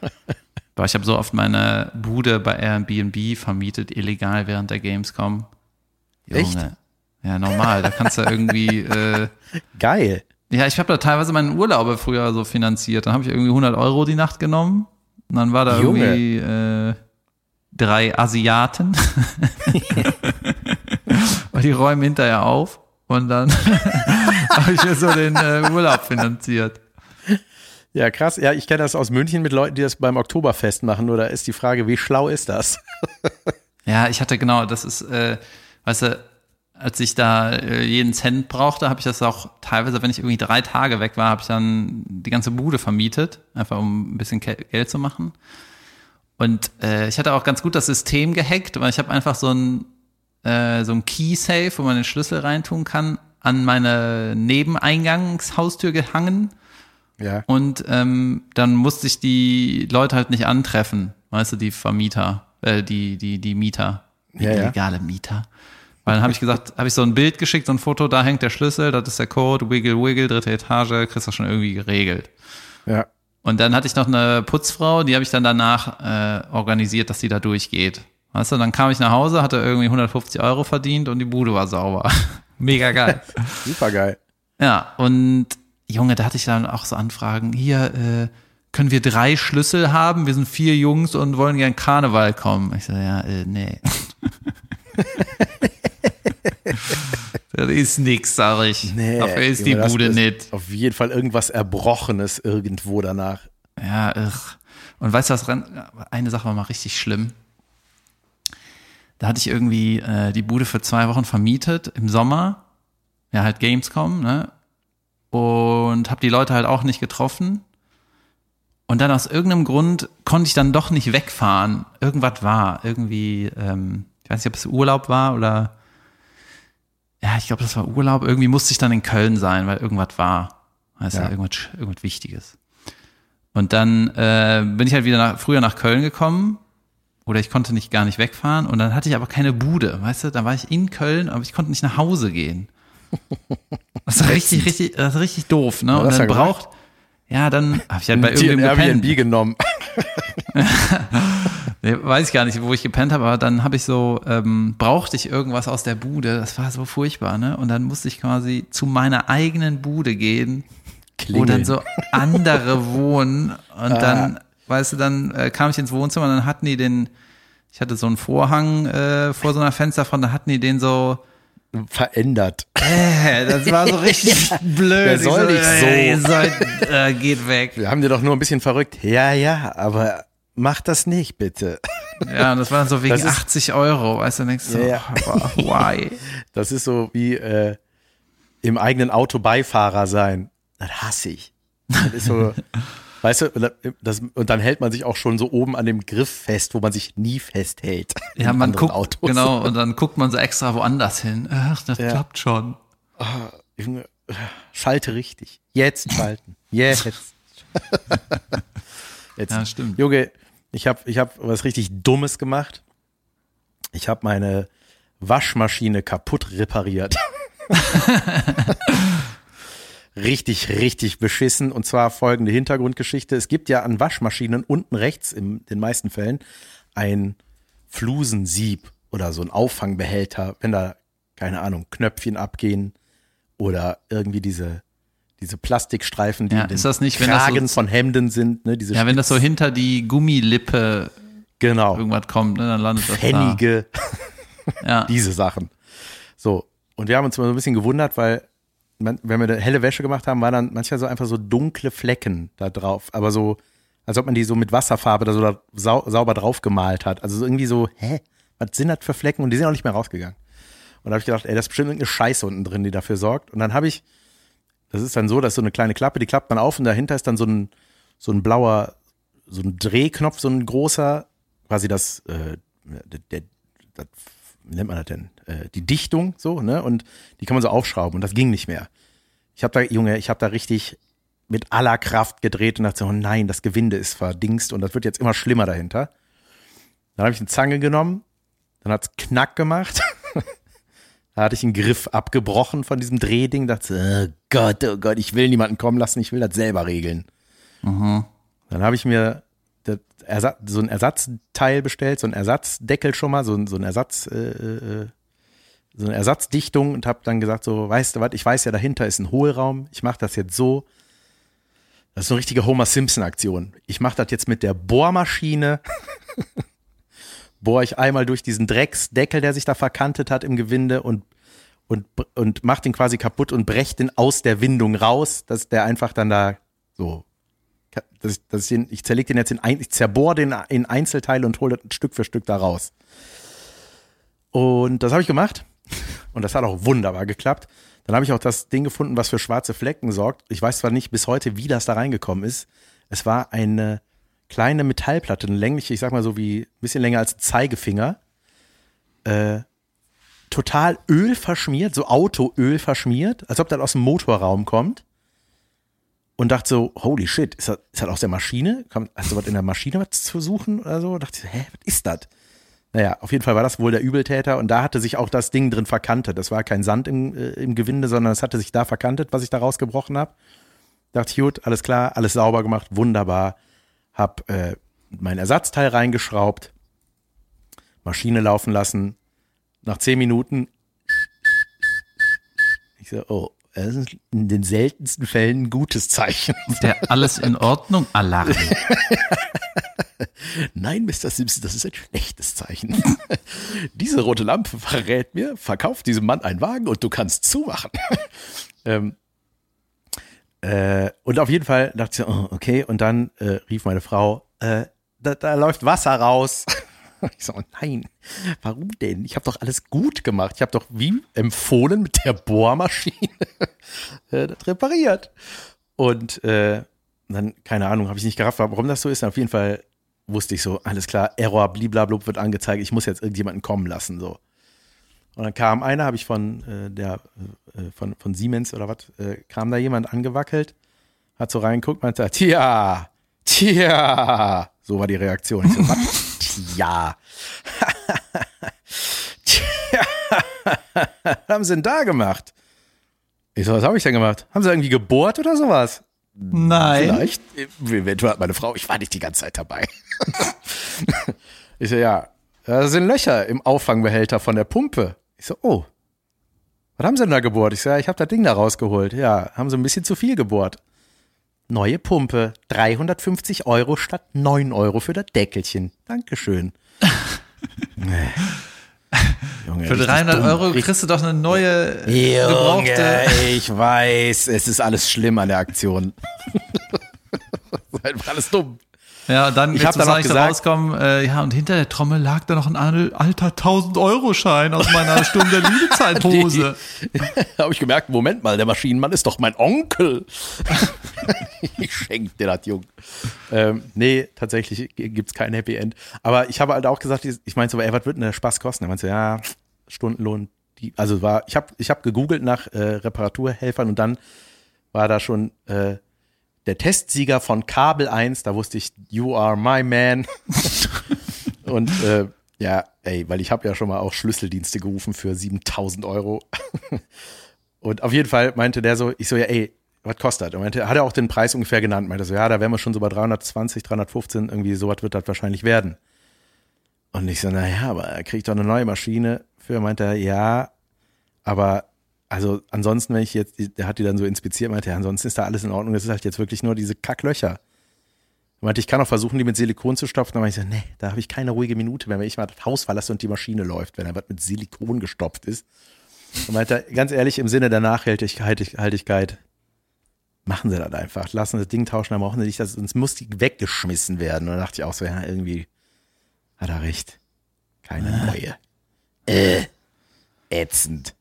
(laughs) Boah, ich habe so oft meine Bude bei Airbnb vermietet, illegal während der Gamescom. Junge. Echt? Ja, normal. Da kannst du irgendwie. (laughs) Äh, Geil. Ja, ich habe da teilweise meinen Urlaube früher so finanziert. Dann habe ich irgendwie 100 Euro die Nacht genommen. Und dann war da Junge. irgendwie äh, drei Asiaten. (laughs) und die räumen hinterher auf. Und dann (laughs) habe ich mir so den äh, Urlaub finanziert. Ja, krass. Ja, ich kenne das aus München mit Leuten, die das beim Oktoberfest machen. Nur da ist die Frage, wie schlau ist das? (laughs) ja, ich hatte genau, das ist, äh, weißt du, als ich da äh, jeden Cent brauchte, habe ich das auch teilweise, wenn ich irgendwie drei Tage weg war, habe ich dann die ganze Bude vermietet, einfach um ein bisschen Geld zu machen. Und äh, ich hatte auch ganz gut das System gehackt, weil ich habe einfach so ein äh, so ein Key-Safe, wo man den Schlüssel reintun kann, an meine Nebeneingangshaustür gehangen. Ja. Und ähm, dann musste ich die Leute halt nicht antreffen, weißt du, die Vermieter, äh, die, die, die Mieter, die ja, illegale ja. Mieter. Weil dann habe ich gesagt, habe ich so ein Bild geschickt, so ein Foto, da hängt der Schlüssel, das ist der Code, wiggle, wiggle, dritte Etage, kriegst du schon irgendwie geregelt. Ja. Und dann hatte ich noch eine Putzfrau, die habe ich dann danach äh, organisiert, dass die da durchgeht. Weißt du, dann kam ich nach Hause, hatte irgendwie 150 Euro verdient und die Bude war sauber. (laughs) Mega geil. (laughs) Super geil. Ja, und Junge, da hatte ich dann auch so Anfragen. Hier, äh, können wir drei Schlüssel haben? Wir sind vier Jungs und wollen gern Karneval kommen. Ich so, ja, äh, nee. (laughs) das ist nix, sag ich. Nee, Dafür ist die Bude ist nicht. Auf jeden Fall irgendwas Erbrochenes irgendwo danach. Ja, irr. Und weißt du was, eine Sache war mal richtig schlimm. Da hatte ich irgendwie äh, die Bude für zwei Wochen vermietet im Sommer. Ja, halt Gamescom, ne? Und habe die Leute halt auch nicht getroffen. Und dann aus irgendeinem Grund konnte ich dann doch nicht wegfahren. Irgendwas war. Irgendwie, ähm, ich weiß nicht, ob es Urlaub war oder. Ja, ich glaube, das war Urlaub. Irgendwie musste ich dann in Köln sein, weil irgendwas war. Weißt ja. du, irgendwas, irgendwas Wichtiges. Und dann äh, bin ich halt wieder nach, früher nach Köln gekommen oder ich konnte nicht gar nicht wegfahren und dann hatte ich aber keine Bude, weißt du, da war ich in Köln, aber ich konnte nicht nach Hause gehen. Das ist richtig, richtig, das ist richtig doof, ne? und dann braucht, ja, dann habe ich halt bei irgendeinem Airbnb genommen. (laughs) nee, weiß ich gar nicht, wo ich gepennt habe, aber dann habe ich so, ähm, brauchte ich irgendwas aus der Bude, das war so furchtbar, ne? Und dann musste ich quasi zu meiner eigenen Bude gehen, Klingeln. wo dann so andere wohnen und ah. dann weißt du, dann äh, kam ich ins Wohnzimmer und dann hatten die den, ich hatte so einen Vorhang äh, vor so einer Fensterfront, da hatten die den so verändert. (laughs) Äh, das war so richtig (laughs) blöd. Der soll so, nicht so. Äh, soll, äh, geht weg. Wir haben dir doch nur ein bisschen verrückt. Ja, ja, aber mach das nicht, bitte. Ja, und das war dann so wegen ist, 80 Euro, weißt du, denkst du, ja, ja. why? (laughs) Das ist so wie äh, im eigenen Auto Beifahrer sein. das hasse ich. Das ist so, weißt du, das, und dann hält man sich auch schon so oben an dem Griff fest, wo man sich nie festhält. Ja, man guckt, Autos. genau, und dann guckt man so extra woanders hin. Ach, das ja. klappt schon. Ah, Junge, schalte richtig. Jetzt schalten. Jetzt. (laughs) Jetzt. Ja, stimmt. Junge, ich habe ich hab was richtig Dummes gemacht. Ich habe meine Waschmaschine kaputt repariert. (laughs) richtig, richtig beschissen. Und zwar folgende Hintergrundgeschichte. Es gibt ja an Waschmaschinen unten rechts in den meisten Fällen ein Flusensieb oder so ein Auffangbehälter, wenn da, keine Ahnung, Knöpfchen abgehen oder irgendwie diese diese Plastikstreifen, die ja, ist das nicht, Kragen wenn das so, von Hemden sind. Ne, diese ja, wenn das so hinter die Gummilippe genau. irgendwas kommt, ne, dann landet das Pfennige, ja. (laughs) diese Sachen. So, und wir haben uns mal so ein bisschen gewundert, weil man, wenn wir eine helle Wäsche gemacht haben, waren dann manchmal so einfach so dunkle Flecken da drauf, aber so, als ob man die so mit Wasserfarbe da so da sau, sauber drauf gemalt hat. Also so irgendwie so, hä, was sind das für Flecken? Und die sind auch nicht mehr rausgegangen. Und da habe ich gedacht, ey, das ist bestimmt irgendeine Scheiße unten drin, die dafür sorgt. Und dann habe ich das ist dann so, dass so eine kleine Klappe, die klappt man auf und dahinter ist dann so ein, so ein blauer, so ein Drehknopf, so ein großer, quasi das, äh, der, der, das wie nennt man das denn? Äh, die Dichtung, so, ne? Und die kann man so aufschrauben und das ging nicht mehr. Ich habe da, Junge, ich habe da richtig mit aller Kraft gedreht und dachte so, oh nein, das Gewinde ist verdingst und das wird jetzt immer schlimmer dahinter. Dann habe ich eine Zange genommen, dann hat's Knack gemacht (laughs) Da hatte ich einen Griff abgebrochen von diesem Drehding, dachte, oh Gott, oh Gott, ich will niemanden kommen lassen, ich will das selber regeln. Mhm. Dann habe ich mir so ein Ersatzteil bestellt, so ein Ersatzdeckel schon mal, so ein, so ein Ersatz, äh, äh, so eine Ersatzdichtung und habe dann gesagt, so, weißt du was, ich weiß ja, dahinter ist ein Hohlraum, ich mache das jetzt so. Das ist eine richtige Homer Simpson-Aktion. Ich mache das jetzt mit der Bohrmaschine. (laughs) bohre ich einmal durch diesen Drecksdeckel, der sich da verkantet hat im Gewinde und und und mach den quasi kaputt und brech den aus der Windung raus, dass der einfach dann da so dass, dass ich, den, ich zerleg den jetzt in ein, ich zerbohr den in Einzelteile und hole Stück für Stück da raus. Und das habe ich gemacht und das hat auch wunderbar geklappt. Dann habe ich auch das Ding gefunden, was für schwarze Flecken sorgt. Ich weiß zwar nicht bis heute, wie das da reingekommen ist. Es war eine kleine Metallplatte, eine längliche, ich sag mal so wie ein bisschen länger als Zeigefinger, äh, total Öl verschmiert, so Autoöl verschmiert, als ob das aus dem Motorraum kommt. Und dachte so, holy shit, ist das, ist das aus der Maschine? Hast du was in der Maschine was zu suchen oder so? Dachte ich, hä, was ist das? Naja, auf jeden Fall war das wohl der Übeltäter und da hatte sich auch das Ding drin verkantet. Das war kein Sand im, äh, im Gewinde, sondern es hatte sich da verkantet, was ich da rausgebrochen habe. Dachte gut, alles klar, alles sauber gemacht, wunderbar habe äh, mein Ersatzteil reingeschraubt, Maschine laufen lassen. Nach zehn Minuten, ich so, oh, das ist in den seltensten Fällen ein gutes Zeichen. (laughs) Der alles in Ordnung Alarm. (laughs) Nein, Mr. Simpson, das ist ein schlechtes Zeichen. (laughs) Diese rote Lampe verrät mir, verkauft diesem Mann einen Wagen und du kannst zumachen. ähm, äh, und auf jeden Fall dachte ich, oh, okay, und dann äh, rief meine Frau, äh, da, da läuft Wasser raus. (laughs) Ich so, nein, warum denn? Ich habe doch alles gut gemacht. Ich habe doch wie empfohlen mit der Bohrmaschine (laughs) äh, das repariert. Und äh, dann, keine Ahnung, habe ich nicht gerafft, warum das so ist. Auf jeden Fall wusste ich so, alles klar, Error, bliblablub wird angezeigt, ich muss jetzt irgendjemanden kommen lassen. so. Und dann kam einer, habe ich von äh, der äh, von, von Siemens oder was, äh, kam da jemand angewackelt, hat so reingeguckt, meinte, tja, tja, so war die Reaktion. Ich so, was? Tja. tja. was haben sie denn da gemacht? Ich so, was habe ich denn gemacht? Haben sie irgendwie gebohrt oder sowas? Nein. Vielleicht. Eventuell hat meine Frau, ich war nicht die ganze Zeit dabei. (laughs) ich so, ja, da sind Löcher im Auffangbehälter von der Pumpe. Ich so, oh, was haben sie denn da gebohrt? Ich so, ja, ich habe das Ding da rausgeholt. Ja, haben sie ein bisschen zu viel gebohrt. Neue Pumpe, 350 Euro statt 9 Euro für das Deckelchen. Dankeschön. (laughs) Junge, für 300 dumm. Euro kriegst du doch eine neue Junge, ich weiß, es ist alles schlimm an der Aktion. das (laughs) ist einfach alles dumm. Ja, dann ich habe dann gesagt, rauskommen, äh, ja, und hinter der Trommel lag da noch ein alter 1000-Euro-Schein aus meiner (laughs) Stunde der Liebezeit-Hose. (laughs) habe ich gemerkt, Moment mal, der Maschinenmann ist doch mein Onkel. (laughs) ich schenke dir das, Jung. Ähm, nee, tatsächlich gibt's kein Happy End. Aber ich habe halt auch gesagt, ich meinte so, ey, was wird denn der Spaß kosten? Er meinte so, ja, Stundenlohn, die, also war, ich habe ich hab gegoogelt nach äh, Reparaturhelfern und dann war da schon äh, der Testsieger von Kabel 1, da wusste ich, you are my man. (laughs) und äh, ja, ey, weil ich habe ja schon mal auch Schlüsseldienste gerufen für 7000 Euro. (laughs) und auf jeden Fall meinte der so, ich so, ja, ey, was kostet? Und meinte, hat er auch den Preis ungefähr genannt. Meinte so, ja, da wären wir schon so bei 320, 315, irgendwie so was wird das wahrscheinlich werden. Und ich so, naja, aber er kriegt doch eine neue Maschine für. Meinte er, ja, aber also ansonsten, wenn ich jetzt, der hat die dann so inspiziert, meinte, ja, ansonsten ist da alles in Ordnung. Das ist halt jetzt wirklich nur diese Kacklöcher. Er meinte, ich kann auch versuchen, die mit Silikon zu stopfen. Meinte ich so, nee, da habe ich keine ruhige Minute mehr, wenn ich mal das Haus verlasse und die Maschine läuft, wenn er was mit Silikon gestopft ist. Und meinte, ganz ehrlich, im Sinne der Nachhaltigkeit, machen sie das einfach. Lassen sie das Ding tauschen, dann brauchen sie nicht, sonst muss die weggeschmissen werden. Und dann dachte ich auch so, ja, irgendwie hat er recht. Keine neue. Äh, ätzend.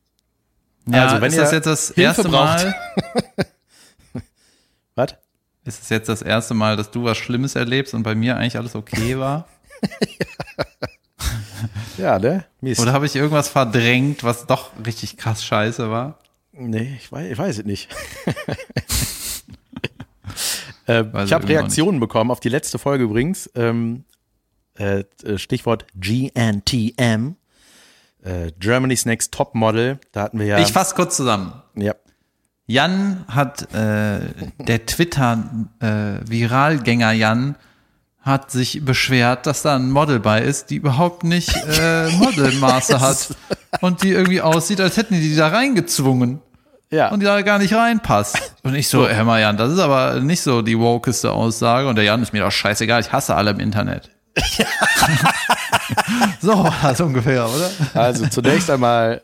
Ja, also wenn ist das jetzt das Hilfe erste Mal? (laughs) Was? Ist es jetzt das erste Mal, dass du was Schlimmes erlebst und bei mir eigentlich alles okay war? (laughs) ja, ne? Mist. Oder habe ich irgendwas verdrängt, was doch richtig krass scheiße war? Nee, ich weiß, ich weiß es nicht. (laughs) äh, ich habe Reaktionen bekommen auf die letzte Folge übrigens. Ähm, äh, Stichwort GNTM äh, Germany's Next Top Model. Da hatten wir ja. Ich fasse kurz zusammen. Ja. Jan hat, äh, der Twitter-Viralgänger äh, Jan hat sich beschwert, dass da ein Model bei ist, die überhaupt nicht äh, (laughs) Modelmaße hat und die irgendwie aussieht, als hätten die die da reingezwungen. Ja. Und die da gar nicht reinpasst. Und ich so, hör mal Jan, das ist aber nicht so die wokeste Aussage. Und der Jan ist mir doch scheißegal, ich hasse alle im Internet. (laughs) (laughs) (laughs) so, also ungefähr, oder? Also zunächst einmal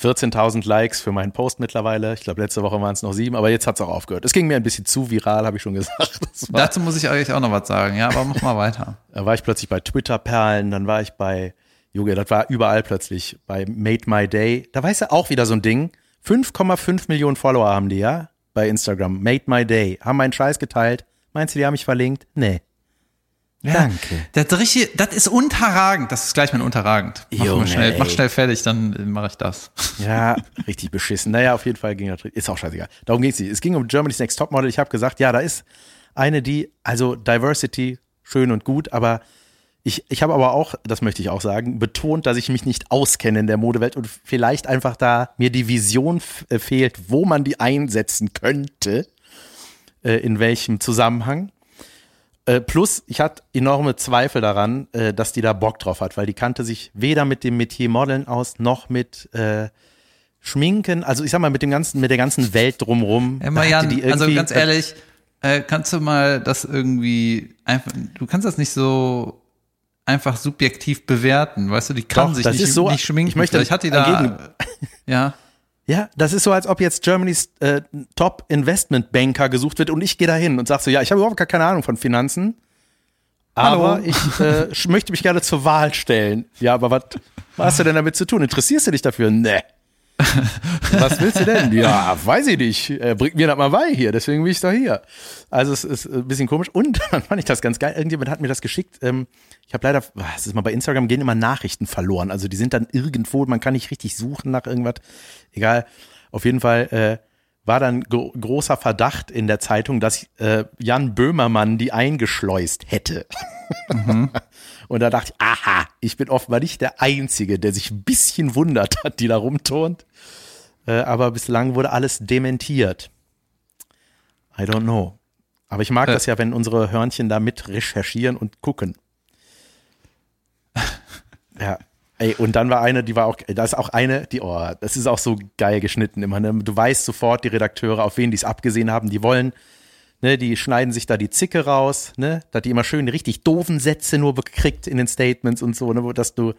14.000 Likes für meinen Post mittlerweile. Ich glaube, letzte Woche waren es noch sieben, aber jetzt hat es auch aufgehört. Es ging mir ein bisschen zu viral, habe ich schon gesagt. Dazu muss ich eigentlich auch noch was sagen, ja, aber mach mal weiter. Da war ich plötzlich bei Twitter-Perlen, dann war ich bei, Junge, das war überall plötzlich, bei Made My Day. Da weißt du auch wieder so ein Ding. 5,5 Millionen Follower haben die, ja, bei Instagram. Made My Day. Haben meinen Scheiß geteilt. Meinst du, die haben mich verlinkt? Nee. Danke. Das, richtig, das ist unterragend. Das ist gleich mal unterragend. Mach, Junge, schnell, mach schnell fertig, dann mache ich das. Ja, richtig beschissen. Naja, auf jeden Fall ging das. Ist auch scheißegal. Darum ging es nicht. Es ging um Germany's Next Topmodel. Ich habe gesagt, ja, da ist eine, die, also Diversity, schön und gut, aber ich, ich habe aber auch, das möchte ich auch sagen, betont, dass ich mich nicht auskenne in der Modewelt und vielleicht einfach da mir die Vision äh, fehlt, wo man die einsetzen könnte, äh, in welchem Zusammenhang. Äh, plus, ich hatte enorme Zweifel daran, äh, dass die da Bock drauf hat, weil die kannte sich weder mit dem Metier Modeln aus, noch mit äh, Schminken, also ich sag mal, mit dem ganzen, mit der ganzen Welt drumrum. Emma Jan, also ganz ehrlich, äh, kannst du mal das irgendwie einfach, du kannst das nicht so einfach subjektiv bewerten, weißt du, die kann Doch, sich nicht, so, nicht schminken. Ich möchte, Vielleicht hat die da, ja. Ja, das ist so, als ob jetzt Germany's äh, Top Investment Banker gesucht wird und ich gehe da hin und sag so, ja, ich habe überhaupt gar keine Ahnung von Finanzen, aber Hallo. ich äh, möchte mich gerne zur Wahl stellen. Ja, aber was hast du denn damit zu tun? Interessierst du dich dafür? Nee. (laughs) Was willst du denn? Ja, weiß ich nicht. Äh, bringt mir das mal bei hier, deswegen bin ich doch hier. Also es ist ein bisschen komisch. Und (laughs) dann fand ich das ganz geil. Irgendjemand hat mir das geschickt. Ähm, ich habe leider, es ist mal bei Instagram gehen immer Nachrichten verloren. Also die sind dann irgendwo, man kann nicht richtig suchen nach irgendwas. Egal. Auf jeden Fall äh, war dann gro großer Verdacht in der Zeitung, dass äh, Jan Böhmermann die eingeschleust hätte. Mhm. (laughs) Und da dachte ich, aha, ich bin offenbar nicht der Einzige, der sich ein bisschen wundert hat, die da rumturnt. Äh, aber bislang wurde alles dementiert. I don't know. Aber ich mag äh. das ja, wenn unsere Hörnchen da mit recherchieren und gucken. (laughs) ja. Ey, und dann war eine, die war auch, da ist auch eine, die, oh, das ist auch so geil geschnitten immer, ne? Du weißt sofort, die Redakteure, auf wen die es abgesehen haben, die wollen Ne, die schneiden sich da die Zicke raus, ne, dass die immer schön richtig doofen Sätze nur bekriegt in den Statements und so, ne, dass du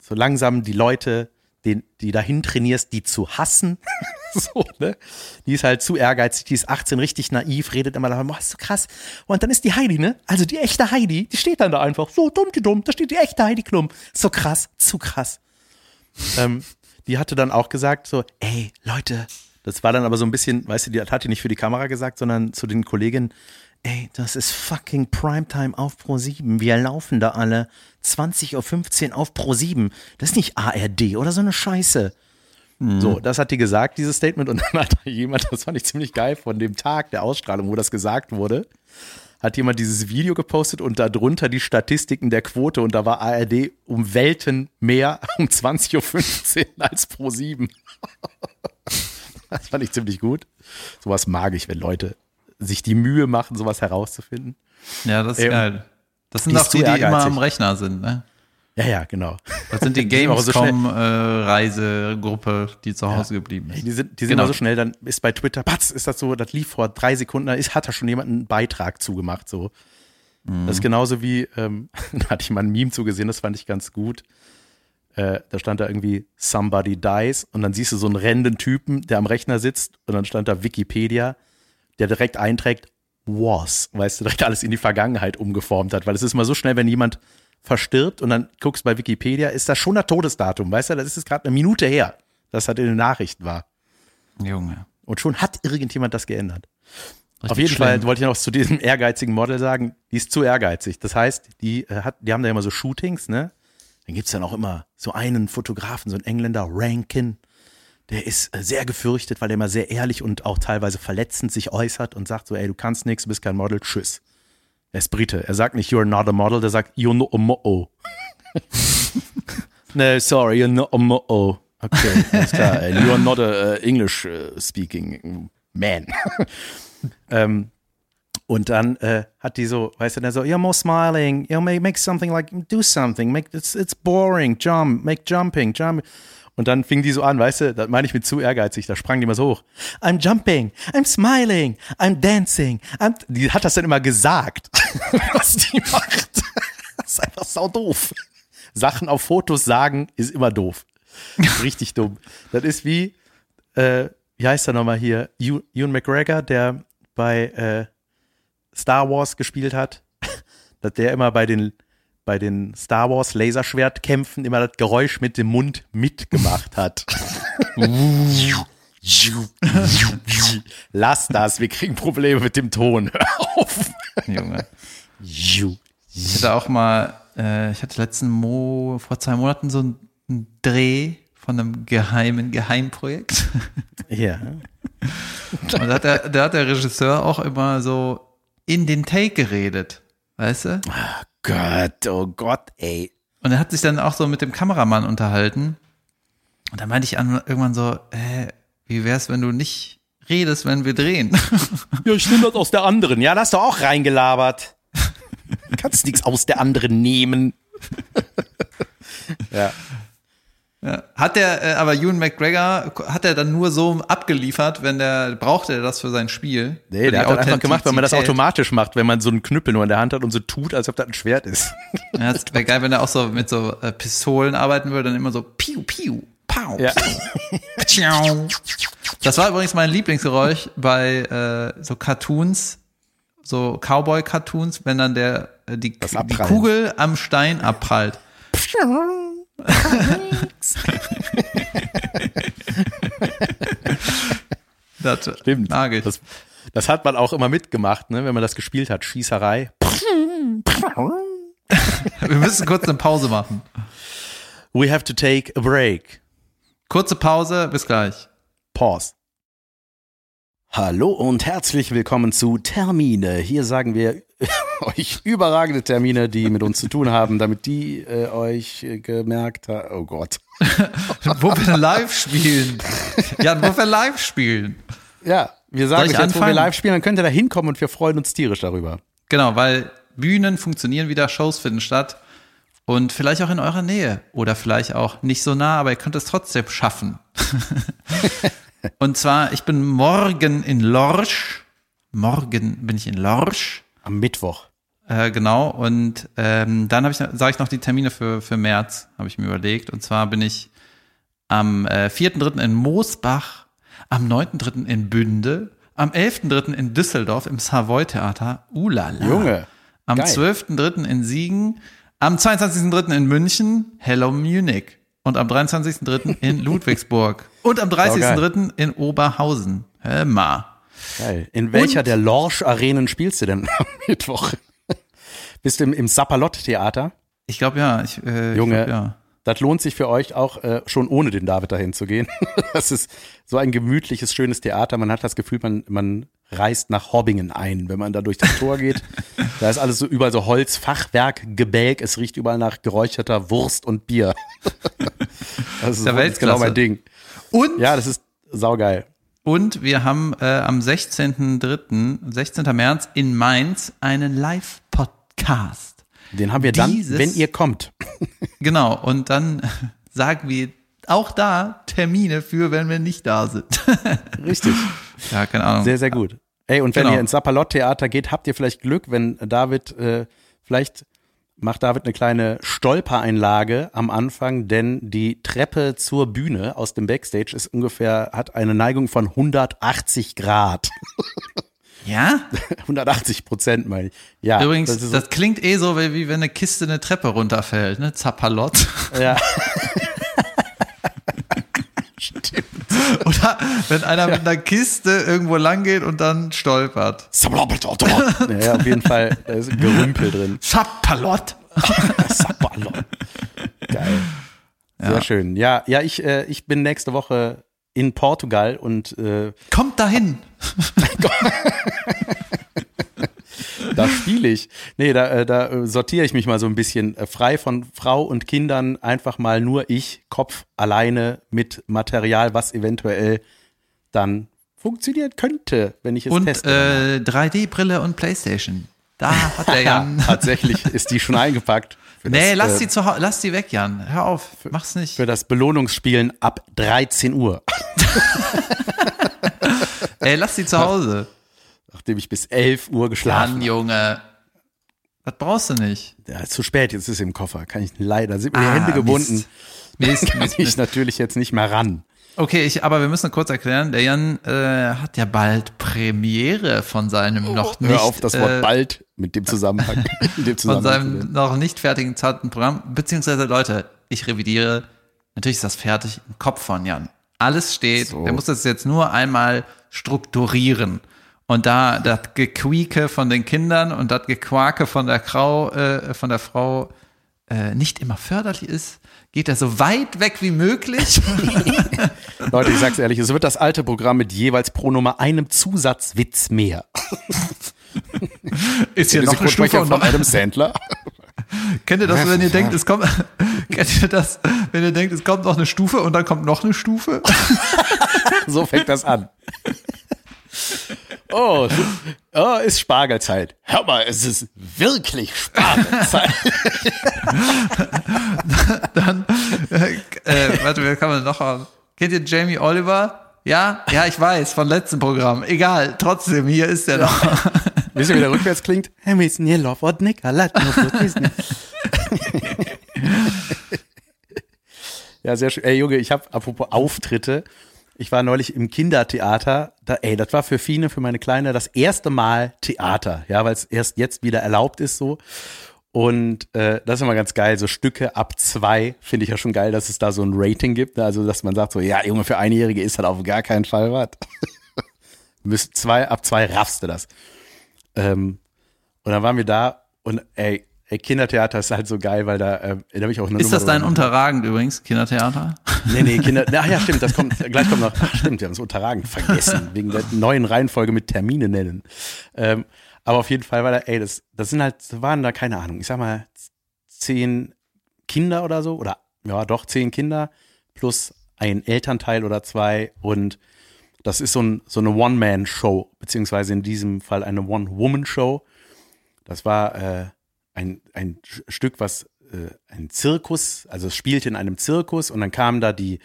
so langsam die Leute, den, die dahin trainierst, die zu hassen. (laughs) so, ne? Die ist halt zu ehrgeizig, die ist 18, richtig naiv, redet immer davon, boah, ist so krass. Und dann ist die Heidi, ne? Also die echte Heidi, die steht dann da einfach, so dumm, die dumm, da steht die echte Heidi Klum. So krass, zu krass. ähm, die hatte dann auch gesagt, so, ey, Leute, das war dann aber so ein bisschen, weißt du, die hat die nicht für die Kamera gesagt, sondern zu den Kolleginnen, ey, das ist fucking Primetime auf Pro 7. Wir laufen da alle 20.15 Uhr auf Pro 7. Das ist nicht ARD oder so eine Scheiße. Mhm. So, das hat die gesagt, dieses Statement. Und dann hat da jemand, das fand ich ziemlich geil, von dem Tag der Ausstrahlung, wo das gesagt wurde, hat jemand dieses Video gepostet und darunter die Statistiken der Quote und da war ARD um Welten mehr (laughs) um 20.15 Uhr als Pro 7. (laughs) das fand ich ziemlich gut. Sowas mag ich, wenn Leute sich die Mühe machen, sowas herauszufinden. Ja, das ist ähm, geil. Das sind doch die, die immer am Rechner sind, ne? Ja, ja, genau. Das sind die (laughs) Gamescom-Reisegruppe, äh, die zu Hause ja. geblieben ist. Die sind, die sind genau. immer so schnell, dann ist bei Twitter, patz, ist das so, das lief vor drei Sekunden, da ist, hat da schon jemand einen Beitrag zugemacht, so. Mhm. Das ist genauso wie, ähm, (laughs) da hatte ich mal ein Meme zugesehen, das fand ich ganz gut. Äh, da stand da irgendwie Somebody Dies und dann siehst du so einen rennenden Typen, der am Rechner sitzt und dann stand da Wikipedia, der direkt einträgt, was, weißt du, direkt alles in die Vergangenheit umgeformt hat, weil es ist immer so schnell, wenn jemand verstirbt und dann guckst bei Wikipedia, ist das schon das Todesdatum, weißt du, das ist jetzt gerade eine Minute her, dass das in den Nachrichten war. Junge. Und schon hat irgendjemand das geändert. Richtig Auf jeden schlimm. Fall wollte ich noch zu diesem (laughs) ehrgeizigen Model sagen, die ist zu ehrgeizig. Das heißt, die äh, hat, die haben da immer so Shootings, ne? Dann gibt's dann auch immer so einen Fotografen, so einen Engländer, Rankin, der ist äh, sehr gefürchtet, weil der immer sehr ehrlich und auch teilweise verletzend sich äußert und sagt so, ey, du kannst nichts, du bist kein Model, tschüss. Er ist Brite. Er sagt nicht, you're not a model, der sagt, you're not a mo (laughs) no, sorry, you're not a mo Okay, alles klar. You're not a uh, English uh, speaking man. (laughs) ähm, und dann äh, hat die so, weißt du, der so, you're more smiling, you know, make, make something like, do something, make, it's, it's boring, jump, make jumping, jump. Und dann fing die so an, weißt du, das meine ich mit zu ehrgeizig, da sprang die mal so hoch. I'm jumping, I'm smiling, I'm dancing. I'm die hat das dann immer gesagt, (laughs) was die macht. Das ist einfach sau doof. Sachen auf Fotos sagen ist immer doof. Richtig dumm. Das ist wie, äh, wie heißt er nochmal hier? Ewan McGregor, der bei äh, Star Wars gespielt hat, (laughs) dass der immer bei den bei den Star Wars Laserschwertkämpfen immer das Geräusch mit dem Mund mitgemacht hat. Lass das, wir kriegen Probleme mit dem Ton. Hör auf. Junge. Ich hatte auch mal, äh, ich hatte letzten Mo vor zwei Monaten so einen Dreh von einem geheimen Geheimprojekt. Ja. Und da hat, der, da hat der Regisseur auch immer so in den Take geredet. Weißt du? Oh Gott, oh Gott, ey. Und er hat sich dann auch so mit dem Kameramann unterhalten. Und da meinte ich irgendwann so, äh, wie wär's, wenn du nicht redest, wenn wir drehen? (laughs) Ja, ich nehme das aus der anderen. Ja, da hast du auch reingelabert. Du kannst nichts aus der anderen nehmen. (laughs) ja. Ja. Hat der, äh, aber Ewan McGregor, hat er dann nur so abgeliefert, wenn der, brauchte er das für sein Spiel? Nee, der hat das einfach gemacht, weil man das automatisch macht, wenn man so einen Knüppel nur in der Hand hat und so tut, als ob das ein Schwert ist. Ja, es wäre geil, wenn er auch so mit so äh, Pistolen arbeiten würde, dann immer so piu, piu, pau, ja. piu. Das war übrigens mein Lieblingsgeräusch bei äh, so Cartoons, so Cowboy-Cartoons, wenn dann der, äh, die, die Kugel am Stein abprallt. Das Stimmt. Nagel. Das, das hat man auch immer mitgemacht, ne, wenn man das gespielt hat. Schießerei. Wir müssen kurz eine Pause machen. We have to take a break. Kurze Pause, bis gleich. Pause. Hallo und herzlich willkommen zu Termine. Hier sagen wir euch überragende Termine, die mit uns zu tun haben, damit die äh, euch äh, gemerkt haben. Oh Gott. (laughs) wo wir live spielen. Ja, wo wir live spielen. Ja, wir sagen euch jetzt, wo wir live spielen, dann könnt ihr da hinkommen und wir freuen uns tierisch darüber. Genau, weil Bühnen funktionieren wieder, Shows finden statt. Und vielleicht auch in eurer Nähe. Oder vielleicht auch nicht so nah, aber ihr könnt es trotzdem schaffen. (laughs) und zwar, ich bin morgen in Lorsch. Morgen bin ich in Lorsch. Am Mittwoch. Äh, genau, und ähm, dann habe ich, sage ich noch die Termine für, für März, habe ich mir überlegt. Und zwar bin ich am äh, 4.3. in Moosbach, am 9.3. in Bünde, am 11.3. in Düsseldorf im Savoy Theater. Ulala. Junge. Am 12.3. in Siegen, am 22.3. in München, Hello Munich. Und am 23.3. in (laughs) Ludwigsburg. Und am 30.3. in Oberhausen. Hör mal. Geil. In welcher Und? der Lorsch-Arenen spielst du denn am (laughs) Mittwoch? Bist du im, im Sapalot-Theater? Ich glaube ja. Ich, äh, Junge, ich glaub, ja. das lohnt sich für euch auch äh, schon ohne den David dahin zu gehen. (laughs) das ist so ein gemütliches, schönes Theater. Man hat das Gefühl, man, man reist nach Hobbingen ein, wenn man da durch das Tor geht. (laughs) da ist alles so überall so Holz, Fachwerk, Gebälk. Es riecht überall nach geräucherter Wurst und Bier. (laughs) das ist, das genau mein Ding. Und? Ja, das ist saugeil. Und wir haben äh, am 16.3., 16. März in Mainz einen Live-Podcast. Den haben wir Dieses, dann, wenn ihr kommt. (laughs) genau, und dann (laughs) sagen wir auch da Termine für, wenn wir nicht da sind. (laughs) Richtig. Ja, keine Ahnung. Sehr, sehr gut. Ey, und wenn genau. ihr ins Sapalot-Theater geht, habt ihr vielleicht Glück, wenn David äh, vielleicht macht David eine kleine Stolpereinlage am Anfang, denn die Treppe zur Bühne aus dem Backstage ist ungefähr, hat eine Neigung von 180 Grad. Ja? (laughs) 180 Prozent meine ich. Ja. Übrigens, das, das, klingt eh so, wie, wie wenn eine Kiste eine Treppe runterfällt, ne? Zappalott. Ja. (laughs) Stimmt. Oder wenn einer ja. mit einer Kiste irgendwo lang geht und dann stolpert. (laughs) ja, auf jeden Fall, da ist ein Gerümpel drin. Sapalot. Sapalot. Geil. Sehr ja. schön. Ja, ja, ich, äh, ich bin nächste Woche in Portugal und äh, kommt dahin. (laughs) da spiele ich. Nee, da, äh, da äh, sortiere ich mich mal so ein bisschen äh, frei von Frau und Kindern, einfach mal nur ich, Kopf alleine mit Material, was eventuell dann funktionieren könnte, wenn ich es und, teste. Und äh, 3D-Brille und Playstation. Da hat er (laughs) Jan. Tatsächlich ist die schon eingepackt. Nee, das, lass, äh, sie zu, lass sie weg, Jan. Hör auf, mach's nicht. Für das Belohnungsspielen ab 13 Uhr. (laughs) Ey, lass sie zu Hause nachdem ich bis 11 Uhr geschlafen habe. Junge. Das brauchst du nicht. Ja, ist zu spät, jetzt ist es im Koffer. Kann ich leider, sind mir ah, die Hände gebunden. Mist, Mist, (laughs) kann Mist, ich natürlich jetzt nicht mehr ran. Okay, ich, aber wir müssen kurz erklären, der Jan äh, hat ja bald Premiere von seinem oh, noch nicht. Hör auf das Wort äh, bald mit dem Zusammenhang. (laughs) dem Zusammenhang von seinem noch nicht fertigen zarten Programm. Beziehungsweise, Leute, ich revidiere. Natürlich ist das fertig im Kopf von Jan. Alles steht. So. Er muss das jetzt nur einmal strukturieren. Und da das Gequieke von den Kindern und das Gequake von der Frau, äh, von der Frau äh, nicht immer förderlich ist, geht er so weit weg wie möglich. (laughs) Leute, ich sag's ehrlich, es wird das alte Programm mit jeweils pro Nummer einem Zusatzwitz mehr. ist hier noch eine Stufe von einem Sandler? (laughs) Kennt ihr das, wenn ihr denkt, es kommt, kennt ihr das, wenn ihr denkt, es kommt noch eine Stufe und dann kommt noch eine Stufe? (laughs) so fängt das an. Oh, oh, ist Spargelzeit. Hör mal, es ist wirklich Spargelzeit. (laughs) Dann, äh, äh, warte, wer kann man noch haben? Kennt ihr Jamie Oliver? Ja? Ja, ich weiß, von letzten Programm. Egal, trotzdem, hier ist er noch. (laughs) Wisst ihr, wie der rückwärts klingt? Ja, sehr schön. Ey, Junge, ich habe apropos Auftritte. Ich war neulich im Kindertheater. Da, ey, das war für Fine, für meine Kleine, das erste Mal Theater, ja, weil es erst jetzt wieder erlaubt ist so. Und äh, das ist immer ganz geil. So Stücke ab zwei finde ich ja schon geil, dass es da so ein Rating gibt. Ne? Also, dass man sagt so, ja, Junge, für Einjährige ist das auf gar keinen Fall was. (laughs) zwei, ab zwei raffst du das. Ähm, und dann waren wir da und ey, Ey, Kindertheater ist halt so geil, weil da, äh, da habe ich auch eine Ist Nummer das dein Unterragend übrigens, Kindertheater? Nee, nee, Kinder, (laughs) ach ja, stimmt, das kommt, gleich kommt noch, ach, stimmt, wir haben es Unterragend vergessen, (laughs) wegen der neuen Reihenfolge mit Termine nennen. Ähm, aber auf jeden Fall war da, ey, das, das sind halt, waren da, keine Ahnung, ich sag mal, zehn Kinder oder so, oder, ja, doch, zehn Kinder, plus ein Elternteil oder zwei und das ist so, ein, so eine One-Man-Show, beziehungsweise in diesem Fall eine One-Woman-Show. Das war, äh, ein, ein Stück, was äh, ein Zirkus, also es spielte in einem Zirkus und dann kam da die,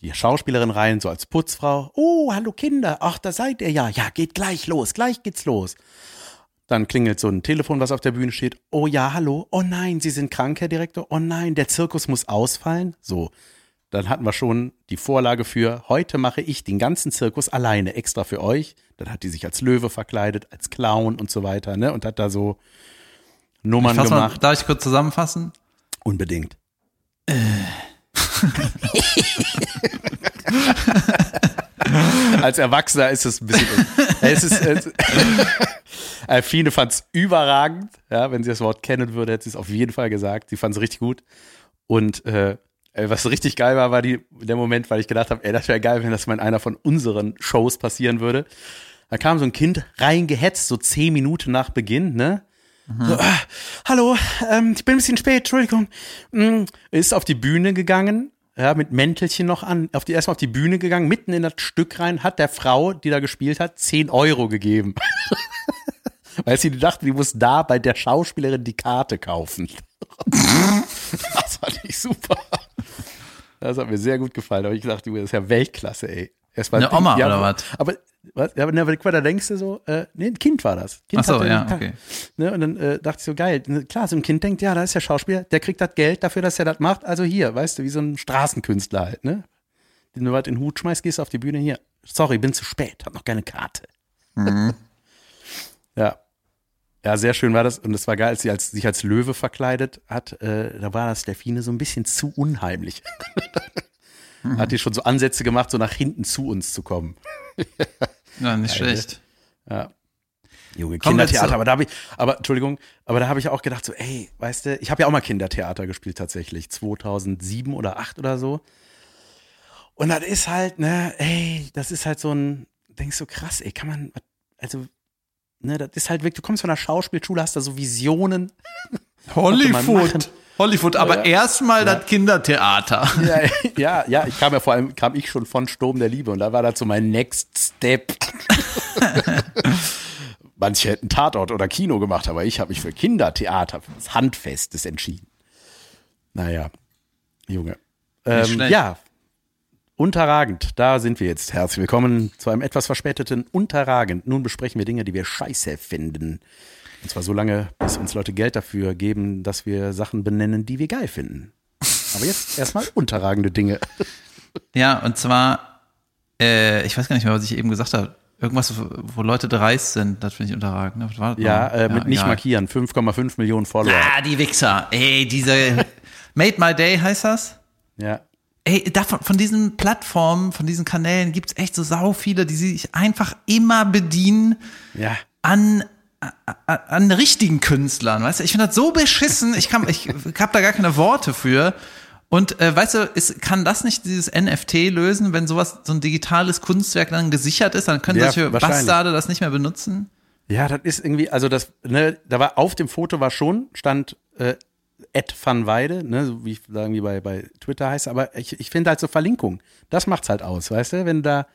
die Schauspielerin rein, so als Putzfrau. Oh, hallo Kinder, ach, da seid ihr ja. Ja, geht gleich los, gleich geht's los. Dann klingelt so ein Telefon, was auf der Bühne steht. Oh ja, hallo. Oh nein, Sie sind krank, Herr Direktor. Oh nein, der Zirkus muss ausfallen. So. dann hatten wir schon die Vorlage für, heute mache ich den ganzen Zirkus alleine, extra für euch. Dann hat die sich als Löwe verkleidet, als Clown und so weiter, ne? Und hat da so Nummern gemacht. Mal, darf ich kurz zusammenfassen? Unbedingt. Äh. (laughs) Als Erwachsener ist es ein bisschen. es ist, es, (laughs) Alfine fand es überragend. Ja, wenn sie das Wort kennen würde, hätte sie es auf jeden Fall gesagt. Sie fand es richtig gut. Und äh, was richtig geil war, war die, der Moment, weil ich gedacht habe, ey, das wäre geil, wenn das mal in einer von unseren Shows passieren würde. Da kam so ein Kind reingehetzt, so zehn Minuten nach Beginn, ne? So, ah, hallo, ähm, ich bin ein bisschen spät, Entschuldigung. Mm, ist auf die Bühne gegangen, ja, mit Mäntelchen noch an, auf die, erstmal auf die Bühne gegangen, mitten in das Stück rein, hat der Frau, die da gespielt hat, 10 Euro gegeben. (laughs) Weil sie dachte, die muss da bei der Schauspielerin die Karte kaufen. (laughs) das fand ich super. Das hat mir sehr gut gefallen. Da habe ich gesagt, das ist ja Weltklasse, ey. Erstmal Eine Oma ja, oder was? Aber was, ja, aber war der längste so? Äh, nee, ein Kind war das. Kind Ach so, ja, okay. Ne, und dann äh, dachte ich so, geil, ne, klar, so ein Kind denkt, ja, da ist der Schauspieler, der kriegt das Geld dafür, dass er das macht, also hier, weißt du, wie so ein Straßenkünstler halt, ne? Den du was in den Hut schmeißt, gehst auf die Bühne, hier, sorry, bin zu spät, hab noch keine Karte. Mhm. (laughs) ja. Ja, sehr schön war das. Und es war geil, als sie als, sich als Löwe verkleidet hat. Äh, da war das Delfine so ein bisschen zu unheimlich. (laughs) mhm. Hat die schon so Ansätze gemacht, so nach hinten zu uns zu kommen. (laughs) ja, nicht Geil, schlecht. Ja. Junge, Kindertheater, aber da habe ich, aber Entschuldigung, aber da habe ich auch gedacht, so, ey, weißt du, ich habe ja auch mal Kindertheater gespielt tatsächlich, 2007 oder 8 oder so. Und das ist halt, ne, ey, das ist halt so ein, denkst du, so, krass, ey, kann man, also, ne, das ist halt wirklich, du kommst von der Schauspielschule, hast da so Visionen. Hollywood. (laughs) Hollywood, aber ja, erstmal ja. das Kindertheater. (laughs) Ja, (laughs) ja, ja, ich kam ja vor allem, kam ich schon von Sturm der Liebe und da war das so mein Next Step. (laughs) Manche hätten Tatort oder Kino gemacht, aber ich habe mich für Kindertheater, für das Handfestes entschieden. Naja, Junge. Ähm, ja, unterragend, da sind wir jetzt. Herzlich willkommen zu einem etwas verspäteten Unterragend. Nun besprechen wir Dinge, die wir scheiße finden. Und zwar so lange, bis uns Leute Geld dafür geben, dass wir Sachen benennen, die wir geil finden. Aber jetzt erstmal unterragende Dinge. Ja, und zwar, äh, ich weiß gar nicht mehr, was ich eben gesagt habe. Irgendwas, wo Leute dreist sind, das finde ich unterragend. Ne? Ja, äh, mit ja, nicht egal. markieren. 5,5 Millionen Follower. Ah, die Wichser. Ey, diese Made My Day heißt das? Ja. Ey, davon, von diesen Plattformen, von diesen Kanälen gibt's echt so sau viele, die sich einfach immer bedienen ja. an an richtigen Künstlern, weißt du? Ich finde das so beschissen, ich kann, ich habe da gar keine Worte für. Und äh, weißt du, ist, kann das nicht dieses NFT lösen, wenn sowas, so ein digitales Kunstwerk dann gesichert ist, dann können ja, solche Bastarde das nicht mehr benutzen? Ja, das ist irgendwie, also das, ne, da war auf dem Foto war schon, stand äh, Ed van Weide, ne, so wie ich irgendwie bei, bei Twitter heißt, aber ich, ich finde halt so Verlinkung, das macht's halt aus, weißt du, wenn da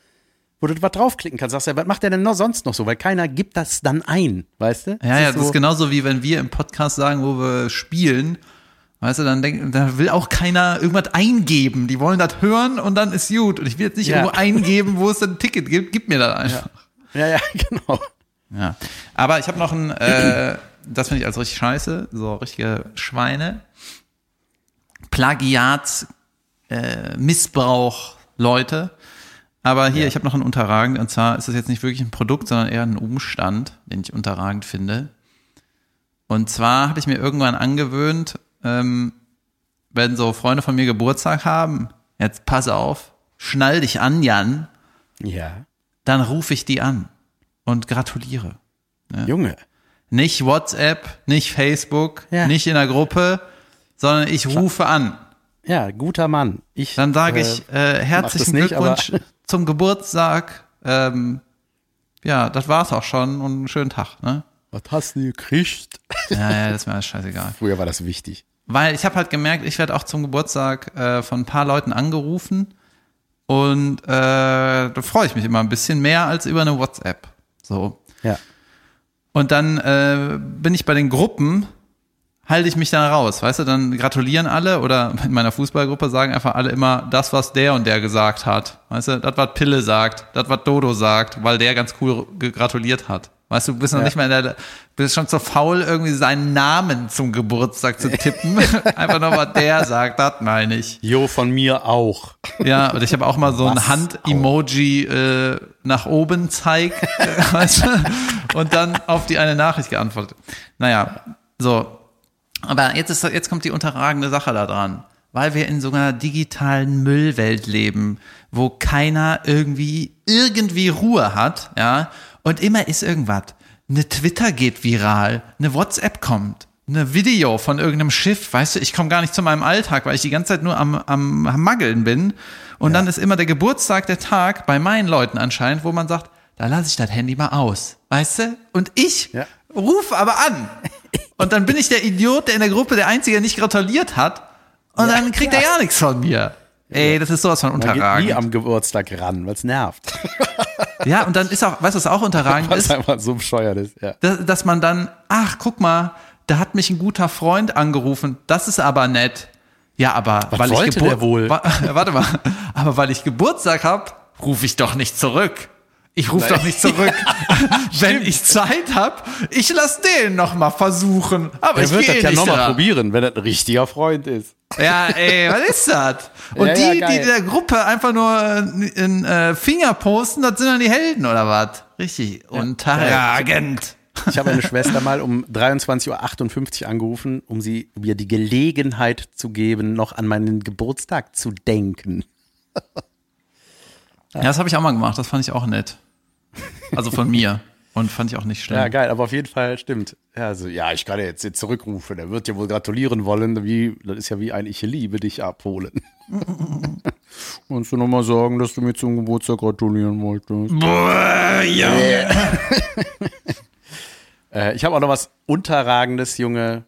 wo du was draufklicken kannst. Sagst ja, was macht der denn noch sonst noch so? Weil keiner gibt das dann ein, weißt du? Ja, das ja, ist das so ist genauso wie wenn wir im Podcast sagen, wo wir spielen. Weißt du, dann denkt, da will auch keiner irgendwas eingeben. Die wollen das hören und dann ist gut. Und ich will jetzt nicht ja. irgendwo (laughs) eingeben, wo es ein Ticket gibt. Gib mir das einfach. Ja, ja, ja (laughs) genau. Ja. Aber ich habe noch ein, äh, das finde ich als richtig scheiße, so richtige Schweine. Plagiats, äh, Missbrauch, Leute. Aber hier, ja. ich habe noch einen unterragend, und zwar ist das jetzt nicht wirklich ein Produkt, sondern eher ein Umstand, den ich unterragend finde. Und zwar habe ich mir irgendwann angewöhnt, ähm, wenn so Freunde von mir Geburtstag haben, jetzt pass auf, schnall dich an, Jan. Ja. Dann rufe ich die an und gratuliere. Ja. Junge. Nicht WhatsApp, nicht Facebook, ja. nicht in der Gruppe, sondern ich rufe an. Ja, guter Mann. Ich, Dann sage ich äh, herzlichen nicht, Glückwunsch (laughs) zum Geburtstag. Ähm, ja, das war's auch schon und einen schönen Tag. Ne? Was hast du gekriegt? Ja, ja, das ist mir alles scheißegal. (laughs) Früher war das wichtig. Weil ich habe halt gemerkt, ich werde auch zum Geburtstag äh, von ein paar Leuten angerufen und äh, da freue ich mich immer ein bisschen mehr als über eine WhatsApp. So. Ja. Und dann äh, bin ich bei den Gruppen halte ich mich dann raus, weißt du, dann gratulieren alle oder in meiner Fußballgruppe sagen einfach alle immer das, was der und der gesagt hat. Weißt du, das, was Pille sagt, das, was Dodo sagt, weil der ganz cool gratuliert hat. Weißt du, du bist noch ja. nicht mal in der, bist schon zu faul, irgendwie seinen Namen zum Geburtstag zu tippen. (laughs) Einfach nur, was der sagt, das meine ich. Jo, von mir auch. Ja, und ich habe auch mal so was ein Hand-Emoji äh, nach oben zeig, (laughs) weißt du, und dann auf die eine Nachricht geantwortet. Naja, so. Aber jetzt ist, jetzt kommt die unterragende Sache da dran. Weil wir in so einer digitalen Müllwelt leben, wo keiner irgendwie, irgendwie Ruhe hat, ja, und immer ist irgendwas. Eine Twitter geht viral, eine WhatsApp kommt, eine Video von irgendeinem Schiff, weißt du, ich komme gar nicht zu meinem Alltag, weil ich die ganze Zeit nur am, am, am Maggeln bin. Und ja. dann ist immer der Geburtstag der Tag bei meinen Leuten anscheinend, wo man sagt, da lasse ich das Handy mal aus, weißt du? Und ich ja. rufe aber an. Und dann bin ich der Idiot, der in der Gruppe der Einzige nicht gratuliert hat. Und ja, dann kriegt er ja nichts von mir. Ey, das ist sowas von unterragend. Man geht nie am Geburtstag ran, weil es nervt. (laughs) Ja, und dann ist auch, weißt du, was auch unterragend was ist? Was einfach so bescheuert ist, ja. Dass, dass man dann, ach, guck mal, da hat mich ein guter Freund angerufen, das ist aber nett. Ja, aber was weil ich Geburtstag wohl? (laughs) warte mal, aber weil ich Geburtstag hab, rufe ich doch nicht zurück. Ich rufe doch nicht zurück. (laughs) (laughs) wenn ich Zeit habe, ich lass den noch mal versuchen. Aber er ich wird das ja noch mal probieren, wenn das ein richtiger Freund ist. Ja, ey, was ist das? (laughs) Und ja, die, ja, die der Gruppe einfach nur in äh, Finger posten, das sind dann die Helden oder was? Richtig ja. unterragend. Ich habe eine Schwester mal um 23.58 Uhr angerufen, um sie mir die Gelegenheit zu geben, noch an meinen Geburtstag zu denken. Ja, das habe ich auch mal gemacht, das fand ich auch nett. Also von mir. Und fand ich auch nicht schlimm. Ja, geil, aber auf jeden Fall stimmt. Ja, also, ja, ich kann ja jetzt, jetzt zurückrufen. Der wird ja wohl gratulieren wollen. Wie, das ist ja wie ein Ich liebe dich abholen. (laughs) Kannst du nochmal sagen, dass du mir zum Geburtstag gratulieren wolltest? Boah, ja. (laughs) äh, ich habe auch noch was Unterragendes, Junge.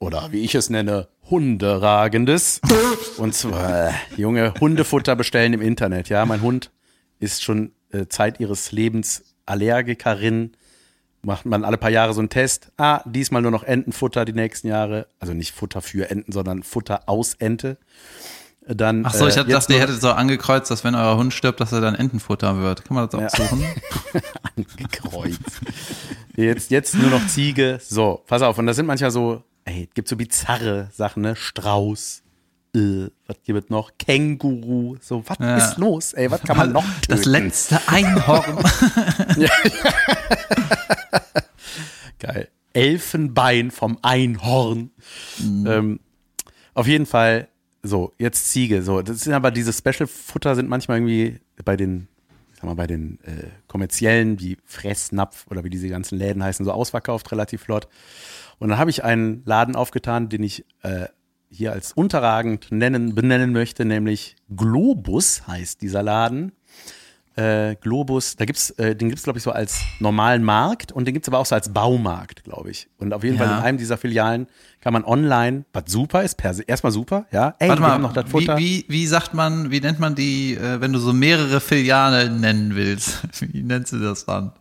Oder wie ich es nenne, Hunderagendes. (laughs) Und zwar, Junge, Hundefutter bestellen im Internet. Ja, mein Hund ist schon äh, Zeit ihres Lebens Allergikerin. Macht man alle paar Jahre so einen Test. Ah, diesmal nur noch Entenfutter die nächsten Jahre. Also nicht Futter für Enten, sondern Futter aus Ente. Dann, Ach so, ich äh, dachte, ihr hättet so angekreuzt, dass wenn euer Hund stirbt, dass er dann Entenfutter wird. Kann man das auch ja. suchen? (laughs) angekreuzt. jetzt, jetzt nur noch Ziege. So, pass auf. Und das sind manchmal so, ey, gibt so bizarre Sachen, ne? Strauß, äh, was gibt es noch? Känguru, so, was ja. ist los, ey, was kann man (laughs) noch töten? Das letzte (laughs) Einhorn. Geil. Elfenbein vom Einhorn. Mhm. Ähm, auf jeden Fall, so, jetzt Ziege, so, das sind aber diese Special-Futter sind manchmal irgendwie bei den, sag mal, bei den äh, kommerziellen, wie Fressnapf oder wie diese ganzen Läden heißen, so ausverkauft, relativ flott. Und dann habe ich einen Laden aufgetan, den ich äh, hier als unterragend nennen, benennen möchte, nämlich Globus heißt dieser Laden. Äh, Globus, da gibt's, äh, den gibt's glaube ich so als normalen Markt und den gibt's aber auch so als Baumarkt, glaube ich. Und auf jeden ja. Fall in einem dieser Filialen kann man online, was super ist, per se, erstmal super, ja. Ey, Warte mal, noch das Futter. Wie, wie, wie sagt man, wie nennt man die, äh, wenn du so mehrere Filialen nennen willst? (laughs) Wie nennst du das dann?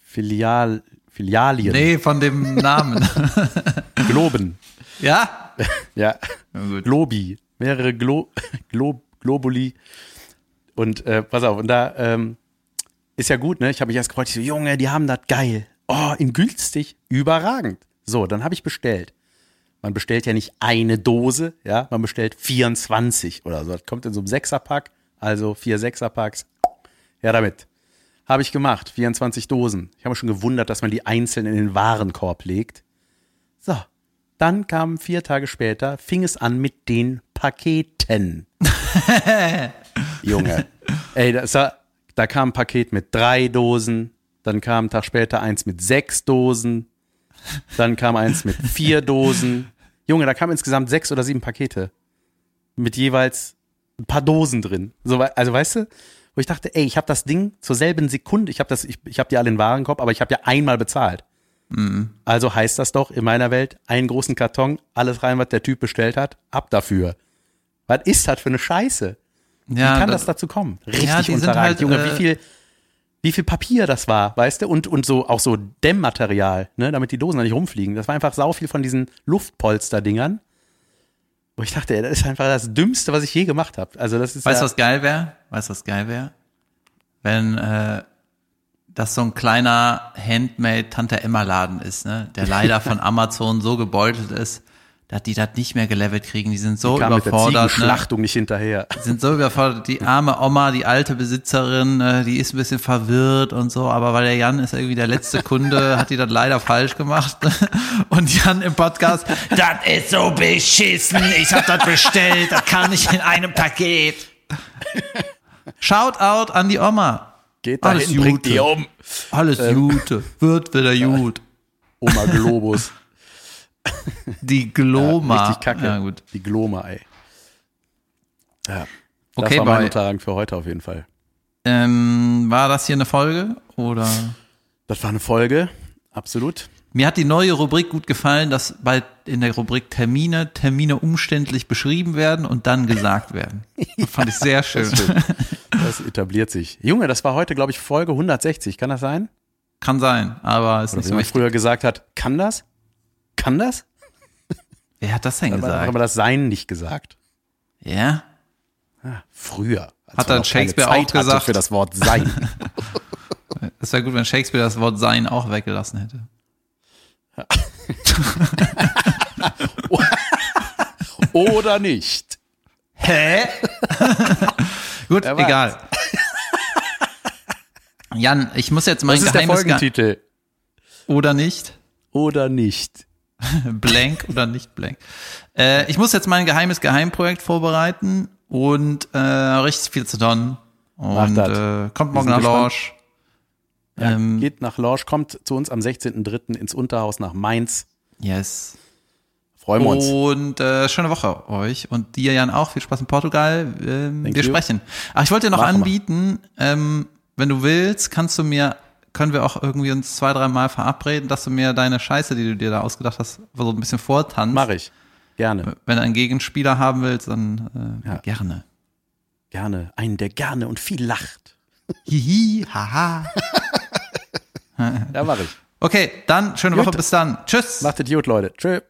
Filial, Filialien. Nee, von dem Namen. (laughs) Globen. Ja? (laughs) ja. Globi. Mehrere Glo (laughs) Glo Globuli. Und äh, pass auf, und da ähm, ist ja gut, ne? Ich habe mich erst gefreut, ich so, Junge, die haben das geil. Oh, in günstig, überragend. So, dann habe ich bestellt. Man bestellt ja nicht eine Dose, ja, man bestellt 24 oder so. Das kommt in so einem Sechserpack, also vier Sechserpacks. Ja, damit. Habe ich gemacht, 24 Dosen. Ich habe mich schon gewundert, dass man die einzeln in den Warenkorb legt. So, dann kam vier Tage später, fing es an mit den Paketen. (laughs) Junge. Ey, das war, da kam ein Paket mit drei Dosen, dann kam ein Tag später eins mit sechs Dosen, dann kam eins mit vier Dosen. Junge, da kamen insgesamt sechs oder sieben Pakete. Mit jeweils ein paar Dosen drin. So, also weißt du, wo ich dachte, ey, ich habe das Ding zur selben Sekunde, ich habe das, ich, ich habe die alle in Warenkorb, aber ich habe ja einmal bezahlt. Mhm. Also heißt das doch in meiner Welt, einen großen Karton, alles rein, was der Typ bestellt hat, ab dafür. Was ist das für eine Scheiße? Ja, wie kann das, das dazu kommen? Richtig ja, unterragend. Halt, Junge, äh, wie viel, wie viel Papier das war, weißt du? Und, und so, auch so Dämmmaterial, ne, damit die Dosen da nicht rumfliegen. Das war einfach sau viel von diesen Luftpolster-Dingern. Wo ich dachte, ey, das ist einfach das Dümmste, was ich je gemacht habe. Also das ist Weißt du, ja, was geil wäre? Weißt du, was geil wäre? Wenn, äh, das so ein kleiner Handmade Tante Emma Laden ist, ne? Der leider (laughs) von Amazon so gebeutelt ist, dass die das nicht mehr gelevelt kriegen. Die sind so die überfordert. Mit der ne? nicht hinterher. Sind so überfordert. Die arme Oma, die alte Besitzerin, äh, die ist ein bisschen verwirrt und so, aber weil der Jan ist irgendwie der letzte Kunde, (laughs) hat die das leider falsch gemacht. Und Jan im Podcast, das ist so beschissen, ich hab das bestellt, das kann nicht in einem Paket. Shoutout an die Oma. Geht da Alles bringt die um. Alles ähm. Gute, wird wieder gut. Oma Globus. Die Gloma. Ja, richtig kacke. Ja, gut. Die Gloma, ey. Ja. Das okay, war mein Unterrang für heute auf jeden Fall. Ähm, war das hier eine Folge oder? Das war eine Folge, absolut. Mir hat die neue Rubrik gut gefallen, dass bald in der Rubrik Termine, Termine umständlich beschrieben werden und dann gesagt werden. Das (laughs) fand ich sehr schön. Das, etabliert sich. Junge, das war heute, glaube ich, Folge 160. Kann das sein? Kann sein, aber es ist nicht so. Man früher gesagt hat, kann das? Kann das? Wer hat das denn aber, gesagt? Aber das Sein nicht gesagt. Ja? Ah, früher. Hat dann Shakespeare auch gesagt? für das Wort Sein. (laughs) Es wäre gut, wenn Shakespeare das Wort Sein auch weggelassen hätte. (laughs) Oder nicht. Hä? (laughs) gut, egal. Jan, ich muss jetzt mein Was ist der Folgentitel? Oder nicht? Oder nicht. (laughs) blank oder nicht blank. Äh, ich muss jetzt mein geheimes Geheimprojekt vorbereiten und äh, richtig viel zu tun. Und äh, kommt morgen nach Lorsch. Ja, ähm, geht nach Lorsch, kommt zu uns am 16.03. ins Unterhaus nach Mainz. Yes. Freuen wir uns. Und äh, schöne Woche euch und dir, Jan, auch. Viel Spaß in Portugal. Ähm, wir you. sprechen. Ach, ich wollte dir noch Machen anbieten, ähm, wenn du willst, kannst du mir können wir auch irgendwie uns zwei, dreimal verabreden, dass du mir deine Scheiße, die du dir da ausgedacht hast, so ein bisschen vortanzt. Mach ich. Gerne. Wenn du einen Gegenspieler haben willst, dann äh, ja. gerne. Gerne. Einen, der gerne und viel lacht. (laughs) Hihi, haha. (laughs) ja, mach ich. Okay, dann schöne Gut. Woche. Bis dann. Tschüss. Macht Idiot, Leute. Tschüss.